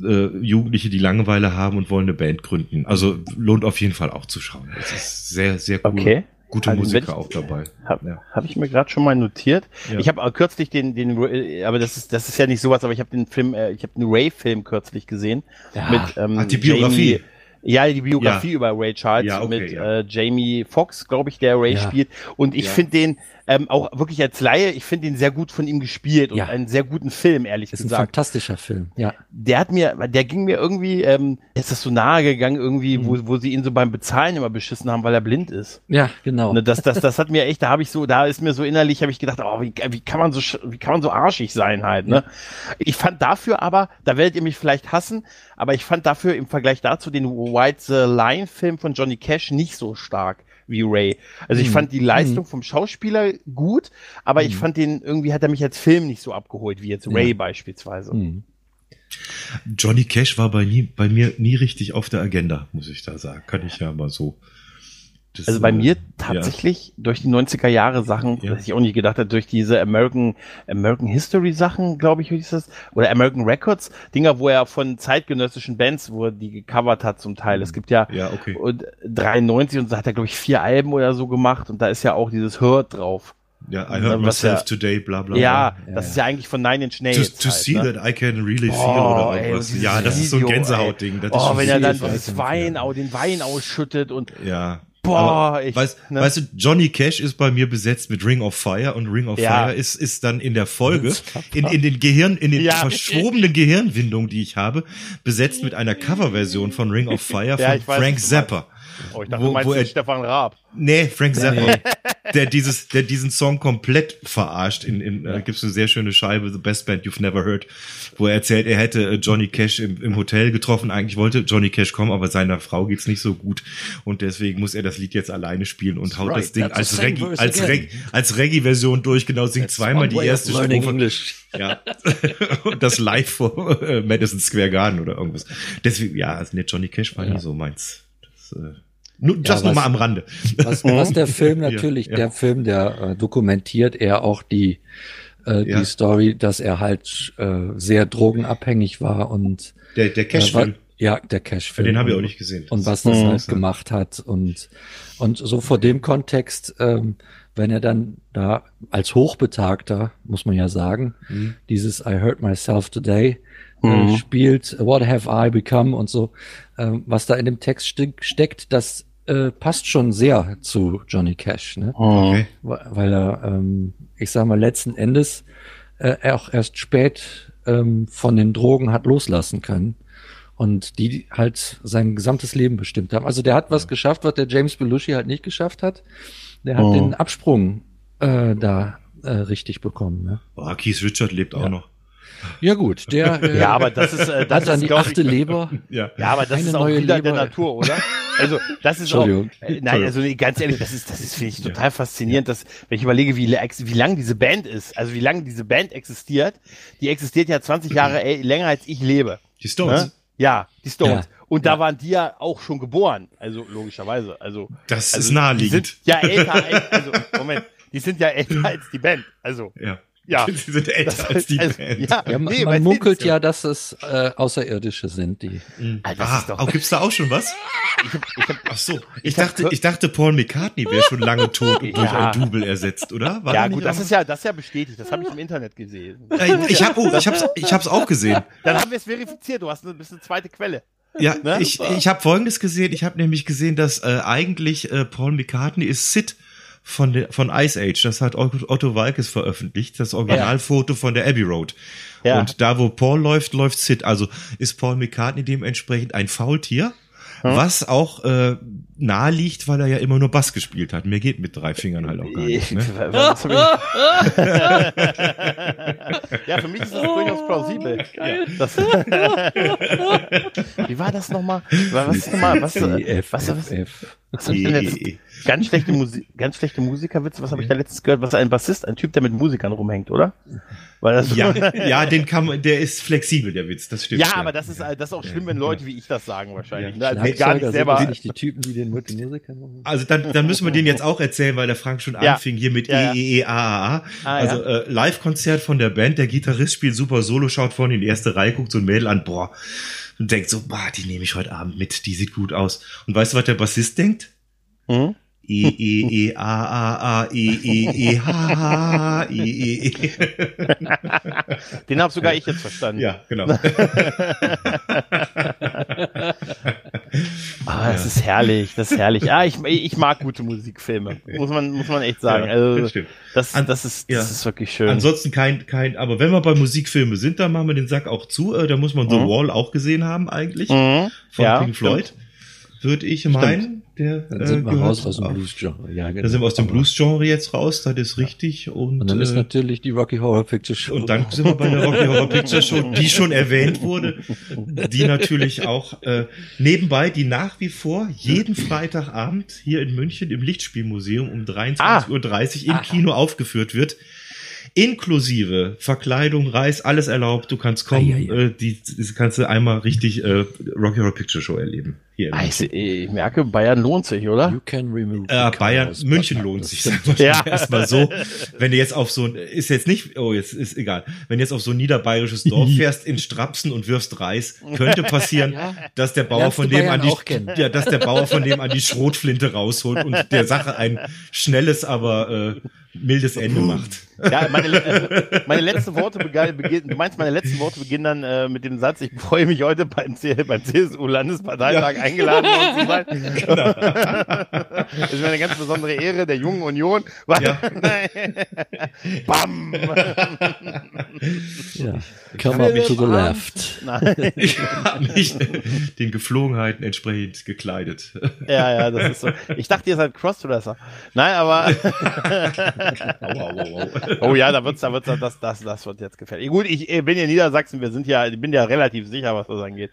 äh, Jugendliche, die Langeweile haben und wollen eine Band gründen. Also lohnt auf jeden Fall auch zu schauen. Das ist sehr, sehr cool. Okay gute also Musiker ich, auch dabei. Habe ja. hab ich mir gerade schon mal notiert. Ja. Ich habe kürzlich den, den, äh, aber das ist, das ist ja nicht sowas, aber ich habe den Film, äh, ich habe den Ray-Film kürzlich gesehen. Ja. Mit, ähm, Ach, die Biografie. Jamie, ja, die Biografie über Ray Charles okay, mit äh, Jamie Foxx, glaube ich, der Ray spielt. Und ich finde den, ähm, auch wirklich als Laie, ich finde ihn sehr gut von ihm gespielt und ja. einen sehr guten Film, ehrlich ist gesagt. Ist ein fantastischer Film, ja. Der hat mir, der ging mir irgendwie, ähm, ist das so nahe gegangen irgendwie, mhm. wo, wo sie ihn so beim Bezahlen immer beschissen haben, weil er blind ist. Ja, genau. Ne, das, das, das hat mir echt, da habe ich so, da ist mir so innerlich, habe ich gedacht, oh, wie, wie kann man so, wie kann man so arschig sein halt, ne? Ja. Ich fand dafür aber, da werdet ihr mich vielleicht hassen, aber ich fand dafür im Vergleich dazu den White the Line Film von Johnny Cash nicht so stark wie Ray. Also ich mhm. fand die Leistung mhm. vom Schauspieler gut, aber mhm. ich fand den, irgendwie hat er mich als Film nicht so abgeholt wie jetzt Ray ja. beispielsweise. Mhm. Johnny Cash war bei, nie, bei mir nie richtig auf der Agenda, muss ich da sagen. Kann ich ja mal so das, also bei mir tatsächlich ja. durch die 90er Jahre Sachen, ja. dass ich auch nicht gedacht habe, durch diese American, American History Sachen, glaube ich, wie hieß das, oder American Records, Dinger, wo er von zeitgenössischen Bands, wo er die gecovert hat zum Teil. Es gibt ja, ja okay. und 93 und so hat er, glaube ich, vier Alben oder so gemacht und da ist ja auch dieses Hurt drauf. Ja, I heard myself ja, today, bla bla. Ja, bla. das ist ja eigentlich von Nine Inch Nails. To, to halt, see ne? that I can really feel oh, oder irgendwas. Ey, ja, das ist so ein Gänsehautding. Oh, wenn er dann das Wein, den Wein ausschüttet und ja. Boah, ich, weißt, ne? weißt du, Johnny Cash ist bei mir besetzt mit Ring of Fire und Ring of ja. Fire ist, ist dann in der Folge, in, in den Gehirn, in den ja. verschwobenen Gehirnwindungen, die ich habe, besetzt mit einer Coverversion von Ring of Fire ja, von Frank Zappa. Oh, ich dachte, wo, du meinst wo er, Stefan Raab. Nee, Frank Zappa, nee. der dieses, der diesen Song komplett verarscht. In, in ja. äh, gibt's eine sehr schöne Scheibe, The Best Band You've Never Heard, wo er erzählt, er hätte äh, Johnny Cash im, im Hotel getroffen. Eigentlich wollte Johnny Cash kommen, aber seiner Frau geht's nicht so gut und deswegen muss er das Lied jetzt alleine spielen und That's haut right. das Ding als Reggae, als Reggae, als Reggae-Version durch. Genau, singt That's zweimal die erste Strophe. Ja. und das live vor äh, Madison Square Garden oder irgendwas. Deswegen, ja, also, nee, Johnny Cash war ja. nie so meins. Das, äh, nur, das ja, nur mal am Rande. Was, was der Film natürlich, ja, ja. der Film, der äh, dokumentiert eher auch die äh, ja. die Story, dass er halt äh, sehr drogenabhängig war und der, der Cash-Film. Äh, ja, der Cash-Film. Den habe ich auch nicht gesehen. Und was das mhm. halt gemacht hat und und so vor dem Kontext, ähm, wenn er dann da als Hochbetagter, muss man ja sagen, mhm. dieses I Hurt Myself Today äh, mhm. spielt, What Have I Become und so, äh, was da in dem Text ste steckt, das äh, passt schon sehr zu Johnny Cash, ne? Okay. Weil er, ähm, ich sag mal, letzten Endes äh, er auch erst spät ähm, von den Drogen hat loslassen können und die halt sein gesamtes Leben bestimmt haben. Also der hat was geschafft, was der James Belushi halt nicht geschafft hat. Der hat oh. den Absprung äh, da äh, richtig bekommen. Ne? Oh, Keith Richard lebt auch noch. Ja gut, der äh, ja, aber das ist äh, das hat dann die achte ich, Leber. Ja. ja, aber das ist auch wieder Leber. der Natur, oder? Also das ist auch äh, nein, also ganz ehrlich, das ist das ist finde ich total ja. faszinierend, dass wenn ich überlege, wie wie lang diese Band ist, also wie lange diese Band existiert, die existiert ja 20 Jahre ey, länger als ich lebe. Die Stones. Ne? Ja, die Stones. Ja. Und da waren die ja auch schon geboren, also logischerweise. Also das also, ist naheliegend. Die sind ja älter, also Moment, die sind ja älter als die Band. Also ja. Ja. Sie sind älter das, als die also, Band. Ja, ja nee, man munkelt ja, dass es äh, Außerirdische sind, die. Mhm. Ah, ah auch, gibt's da auch schon was? Ich hab, ich hab, Ach so, ich, ich dachte, hab, ich dachte, Paul McCartney wäre schon lange tot und ja. durch ein Double ersetzt, oder? War ja, gut, das ist ja, das ist ja bestätigt. Das habe ich im Internet gesehen. Ich habe, oh, ich hab's, ich hab's auch gesehen. Dann haben wir es verifiziert. Du hast eine, bist eine zweite Quelle. Ja, ne? ich, ich habe Folgendes gesehen. Ich habe nämlich gesehen, dass äh, eigentlich äh, Paul McCartney ist Sid von der von Ice Age. Das hat Otto Walkes veröffentlicht, das Originalfoto ja. von der Abbey Road. Ja. Und da, wo Paul läuft, läuft Sid. Also ist Paul McCartney dementsprechend ein Faultier. Hm? Was auch äh, nahe liegt, weil er ja immer nur Bass gespielt hat. Mir geht mit drei Fingern halt auch gar nicht. Ne? ja, für mich ist das durchaus plausibel. Ja. Das, Wie war das nochmal? Was ist nochmal? Was, was, was, was, was, was, Ganz schlechte Musik, ganz schlechte Musikerwitze. Was habe ich da letztens gehört? Was ein Bassist, ein Typ, der mit Musikern rumhängt, oder? Weil das ja, ja, den kann man, der ist flexibel, der Witz. Das stimmt. Ja, ja. aber das ist, das ist auch schlimm, wenn Leute wie ich das sagen wahrscheinlich. Ja. Ne? Also gar nicht selber. Nicht die Typen, die den mit Musikern machen. Also dann, dann müssen wir den jetzt auch erzählen, weil der Frank schon anfing hier mit ja, e, e, e A, A, A. Ah, also äh, Live-Konzert von der Band. Der Gitarrist spielt super Solo, schaut vorne in die erste Reihe, guckt so ein Mädel an, boah und denkt so, boah, die nehme ich heute Abend mit, die sieht gut aus. Und weißt du, was der Bassist denkt? Mhm. E, E, E, A, A, A, E, E, E, H, H, E, E, E. Den habe sogar ich jetzt verstanden. Ja, genau. Ah, das ja. ist herrlich, das ist herrlich. Ah, ich, ich mag gute Musikfilme, muss man, muss man echt sagen. Ja, also, das, stimmt. das, das, ist, das ist wirklich schön. Ansonsten kein, kein, aber wenn wir bei Musikfilme sind, dann machen wir den Sack auch zu. Äh, da muss man mhm. The Wall auch gesehen haben eigentlich, mhm. von ja, Pink Floyd. Stimmt würde ich meinen. Der, dann sind äh, wir raus aus dem Blues-Genre. Ja, genau. Da sind wir aus dem Blues-Genre jetzt raus, das ist richtig. Und, und dann ist äh, natürlich die Rocky Horror Picture Show. Und dann sind wir bei der Rocky Horror Picture Show, die schon erwähnt wurde, die natürlich auch äh, nebenbei, die nach wie vor jeden Freitagabend hier in München im Lichtspielmuseum um 23.30 ah. Uhr im Aha. Kino aufgeführt wird inklusive Verkleidung, Reis, alles erlaubt. Du kannst kommen, ah, ja, ja. Äh, die, das kannst du einmal richtig äh, Rocky Horror Picture Show erleben. Hier also, ich merke, Bayern lohnt sich, oder? You can remove äh, Bayern, München lohnt sich, sagen wir ja. erstmal so. Wenn du jetzt auf so ein, ist jetzt nicht, oh, jetzt ist egal. Wenn du jetzt auf so ein niederbayerisches Dorf fährst in Strapsen und wirfst Reis, könnte passieren, ja. dass der Bauer von dem an die, ja, dass der Bauer von dem an die Schrotflinte rausholt und der Sache ein schnelles, aber äh, mildes Ende macht. Ja, meine, äh, meine letzten Worte beginnen, du meinst, meine letzten Worte beginnen dann äh, mit dem Satz, ich freue mich heute beim, beim CSU-Landesparteitag ja eingeladen worden zu sein. Genau. das ist mir eine ganz besondere Ehre der Jungen Union. Ja. Bam! ja. Come up to the left. Nein. Ich habe mich den Geflogenheiten entsprechend gekleidet. Ja, ja, das ist so. Ich dachte, ihr seid Crossdresser. Nein, aber. Oh ja, da wird's, da wird's, das, das, das wird jetzt gefährlich. Gut, ich bin ja in Niedersachsen, wir sind ja, ich bin ja relativ sicher, was das angeht.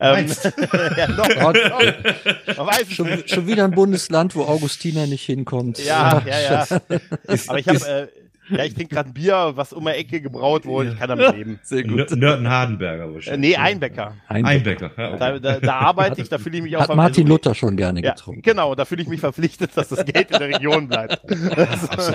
Ähm, ja, doch, doch. schon, schon, wieder ein Bundesland, wo Augustina nicht hinkommt. Ja, ja, ja. Aber ich habe, äh, Ja, ich trinke gerade ein Bier, was um die Ecke gebraut wurde. Ich kann damit leben. Sehr gut. Nörten Hardenberger wahrscheinlich. nee, Einbecker. Einbecker. Ja, okay. da, da, da, arbeite ich, da fühle ich mich auch Hat Martin Luther schon gerne getrunken. Ja, genau, da fühle ich mich verpflichtet, dass das Geld in der Region bleibt. So.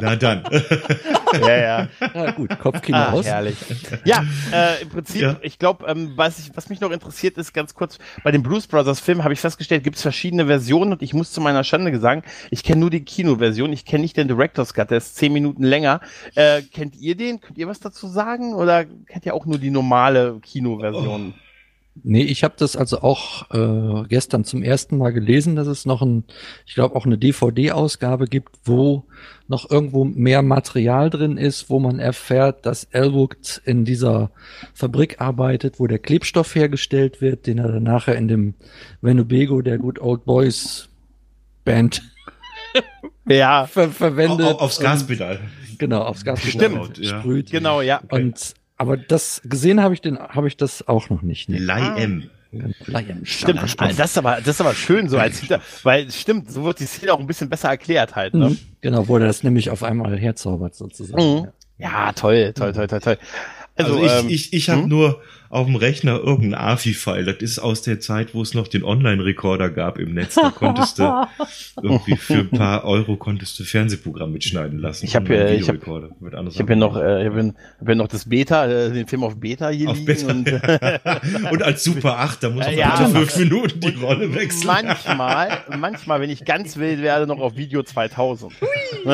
Na dann. ja, ja. Ja, gut, Kopfkino ah, aus. Herrlich. Ja, äh, im Prinzip, ja. ich glaube, ähm, was, was mich noch interessiert ist, ganz kurz, bei dem Blues Brothers Film habe ich festgestellt, gibt es verschiedene Versionen und ich muss zu meiner Schande sagen, ich kenne nur die Kinoversion, ich kenne nicht den Director's Cut, der ist zehn Minuten länger. Äh, kennt ihr den? Könnt ihr was dazu sagen? Oder kennt ihr auch nur die normale Kinoversion? Oh. Nee, ich habe das also auch äh, gestern zum ersten Mal gelesen, dass es noch ein, ich glaube auch eine DVD-Ausgabe gibt, wo noch irgendwo mehr Material drin ist, wo man erfährt, dass Elwood in dieser Fabrik arbeitet, wo der Klebstoff hergestellt wird, den er dann nachher in dem Venubago der Good Old Boys Band ja. ver verwendet. Auf, aufs Gaspedal. Genau, aufs Gaspedal. Stimmt, sprüht. Genau, ja. Okay. Und aber das gesehen habe ich den habe ich das auch noch nicht. Ne? Leih-M. Stimmt, das ist aber das ist aber schön so als weil stimmt, so wird die Szene auch ein bisschen besser erklärt halt, ne? Mhm, genau, wo er das nämlich auf einmal herzaubert sozusagen. Mhm. Ja, toll, toll, toll, toll, toll. Also, also ich, ähm, ich, ich habe hm? nur auf dem Rechner irgendein AFI-File. Das ist aus der Zeit, wo es noch den Online-Recorder gab im Netz. Da konntest du irgendwie für ein paar Euro konntest du Fernsehprogramm mitschneiden lassen. Ich habe hier, ich hab, hier noch, äh, ich habe hab hier noch das Beta, äh, den Film auf Beta hier auf liegen. Beta. Und, und, als Super 8, da muss man ja, fünf Minuten die Rolle wechseln. Manchmal, manchmal, wenn ich ganz wild werde, noch auf Video 2000.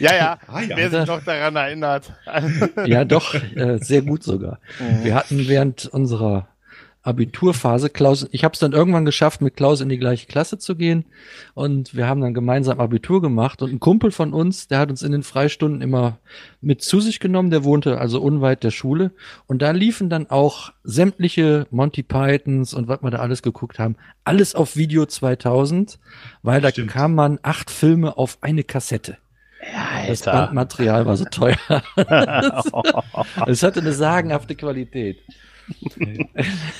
ja, ja, ah, ja, wer sich noch daran erinnert. ja, doch, äh, sehr gut sogar. Mhm. Wir hatten während unserer Abiturphase Klaus, ich habe es dann irgendwann geschafft, mit Klaus in die gleiche Klasse zu gehen und wir haben dann gemeinsam Abitur gemacht und ein Kumpel von uns, der hat uns in den Freistunden immer mit zu sich genommen, der wohnte also unweit der Schule und da liefen dann auch sämtliche Monty Pythons und was wir da alles geguckt haben, alles auf Video 2000, weil da Stimmt. kam man acht Filme auf eine Kassette. Ja, das Bandmaterial war so teuer. Es hatte eine sagenhafte Qualität.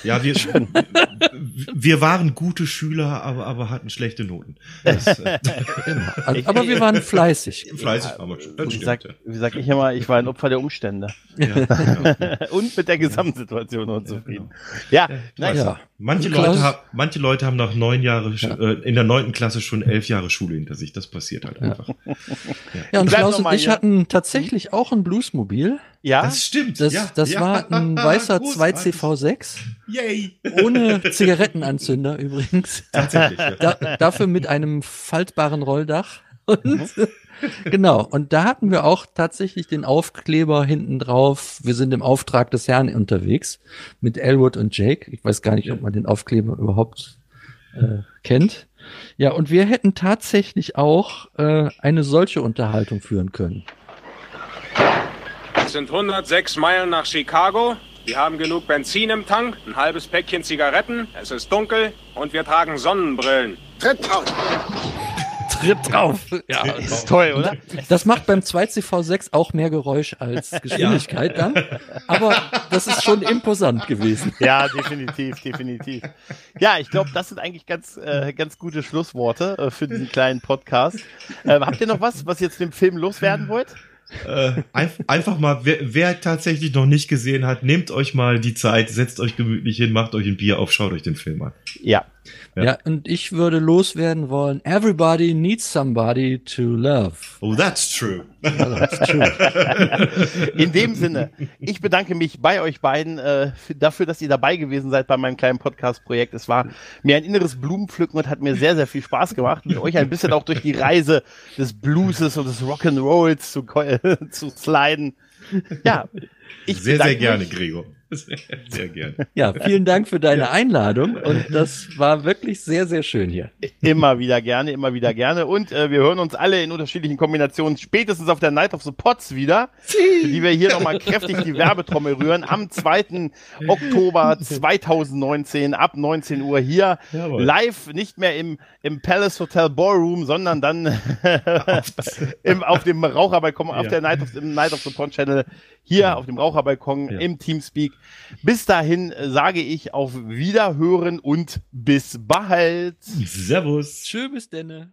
Ja, wir, wir waren gute Schüler, aber, aber hatten schlechte Noten. Das, äh, genau. aber wir waren fleißig. Fleißig waren wir schon. Wie, sag, wie sag ich immer, ich war ein Opfer der Umstände. Ja, ja. und mit der Gesamtsituation unzufrieden. Ja, ja, ja. Manche Leute, manche Leute haben nach neun Jahren, äh, in der neunten Klasse schon elf Jahre Schule hinter sich. Das passiert halt einfach. Ja, und Klaus und ich hatten tatsächlich auch ein Bluesmobil. Ja, das stimmt. Das, ja, das ja. war ein weißer 2CV6. Yay. Ohne Zigarettenanzünder übrigens. Tatsächlich. Ja. Da, dafür mit einem faltbaren Rolldach. Und, mhm. genau. Und da hatten wir auch tatsächlich den Aufkleber hinten drauf. Wir sind im Auftrag des Herrn unterwegs mit Elwood und Jake. Ich weiß gar nicht, ob man den Aufkleber überhaupt äh, kennt. Ja, und wir hätten tatsächlich auch äh, eine solche Unterhaltung führen können. Es sind 106 Meilen nach Chicago. Wir haben genug Benzin im Tank, ein halbes Päckchen Zigaretten, es ist dunkel und wir tragen Sonnenbrillen. Tritt drauf! Tritt drauf! Ja, ist toll, oder? Das macht beim 2CV6 auch mehr Geräusch als Geschwindigkeit ja. dann. Aber das ist schon imposant gewesen. Ja, definitiv, definitiv. Ja, ich glaube, das sind eigentlich ganz, äh, ganz gute Schlussworte äh, für diesen kleinen Podcast. Äh, habt ihr noch was, was ihr jetzt dem Film loswerden wollt? Äh, einfach mal, wer, wer tatsächlich noch nicht gesehen hat, nehmt euch mal die Zeit, setzt euch gemütlich hin, macht euch ein Bier auf, schaut euch den Film an. Ja. Ja. ja, und ich würde loswerden wollen, everybody needs somebody to love. Oh, that's true. that's true. In dem Sinne, ich bedanke mich bei euch beiden äh, dafür, dass ihr dabei gewesen seid bei meinem kleinen Podcast-Projekt. Es war mir ein inneres Blumenpflücken und hat mir sehr, sehr viel Spaß gemacht, mit euch ein bisschen auch durch die Reise des Blueses und des Rock'n'Rolls zu, zu sliden. Ja, ich sehr, sehr gerne, Gregor. Sehr gerne. Ja, vielen Dank für deine Einladung und das war wirklich sehr, sehr schön hier. Immer wieder gerne, immer wieder gerne und äh, wir hören uns alle in unterschiedlichen Kombinationen spätestens auf der Night of the Pots wieder, für die wir hier nochmal kräftig die Werbetrommel rühren am 2. Oktober 2019 ab 19 Uhr hier Jawohl. live, nicht mehr im, im Palace Hotel Ballroom, sondern dann im, auf dem Raucherbalkon, ja. auf der Night of, im Night of the Pot Channel hier auf dem Raucherbalkon ja. im Teamspeak. Bis dahin äh, sage ich auf Wiederhören und bis bald. Servus. Tschö, bis denne.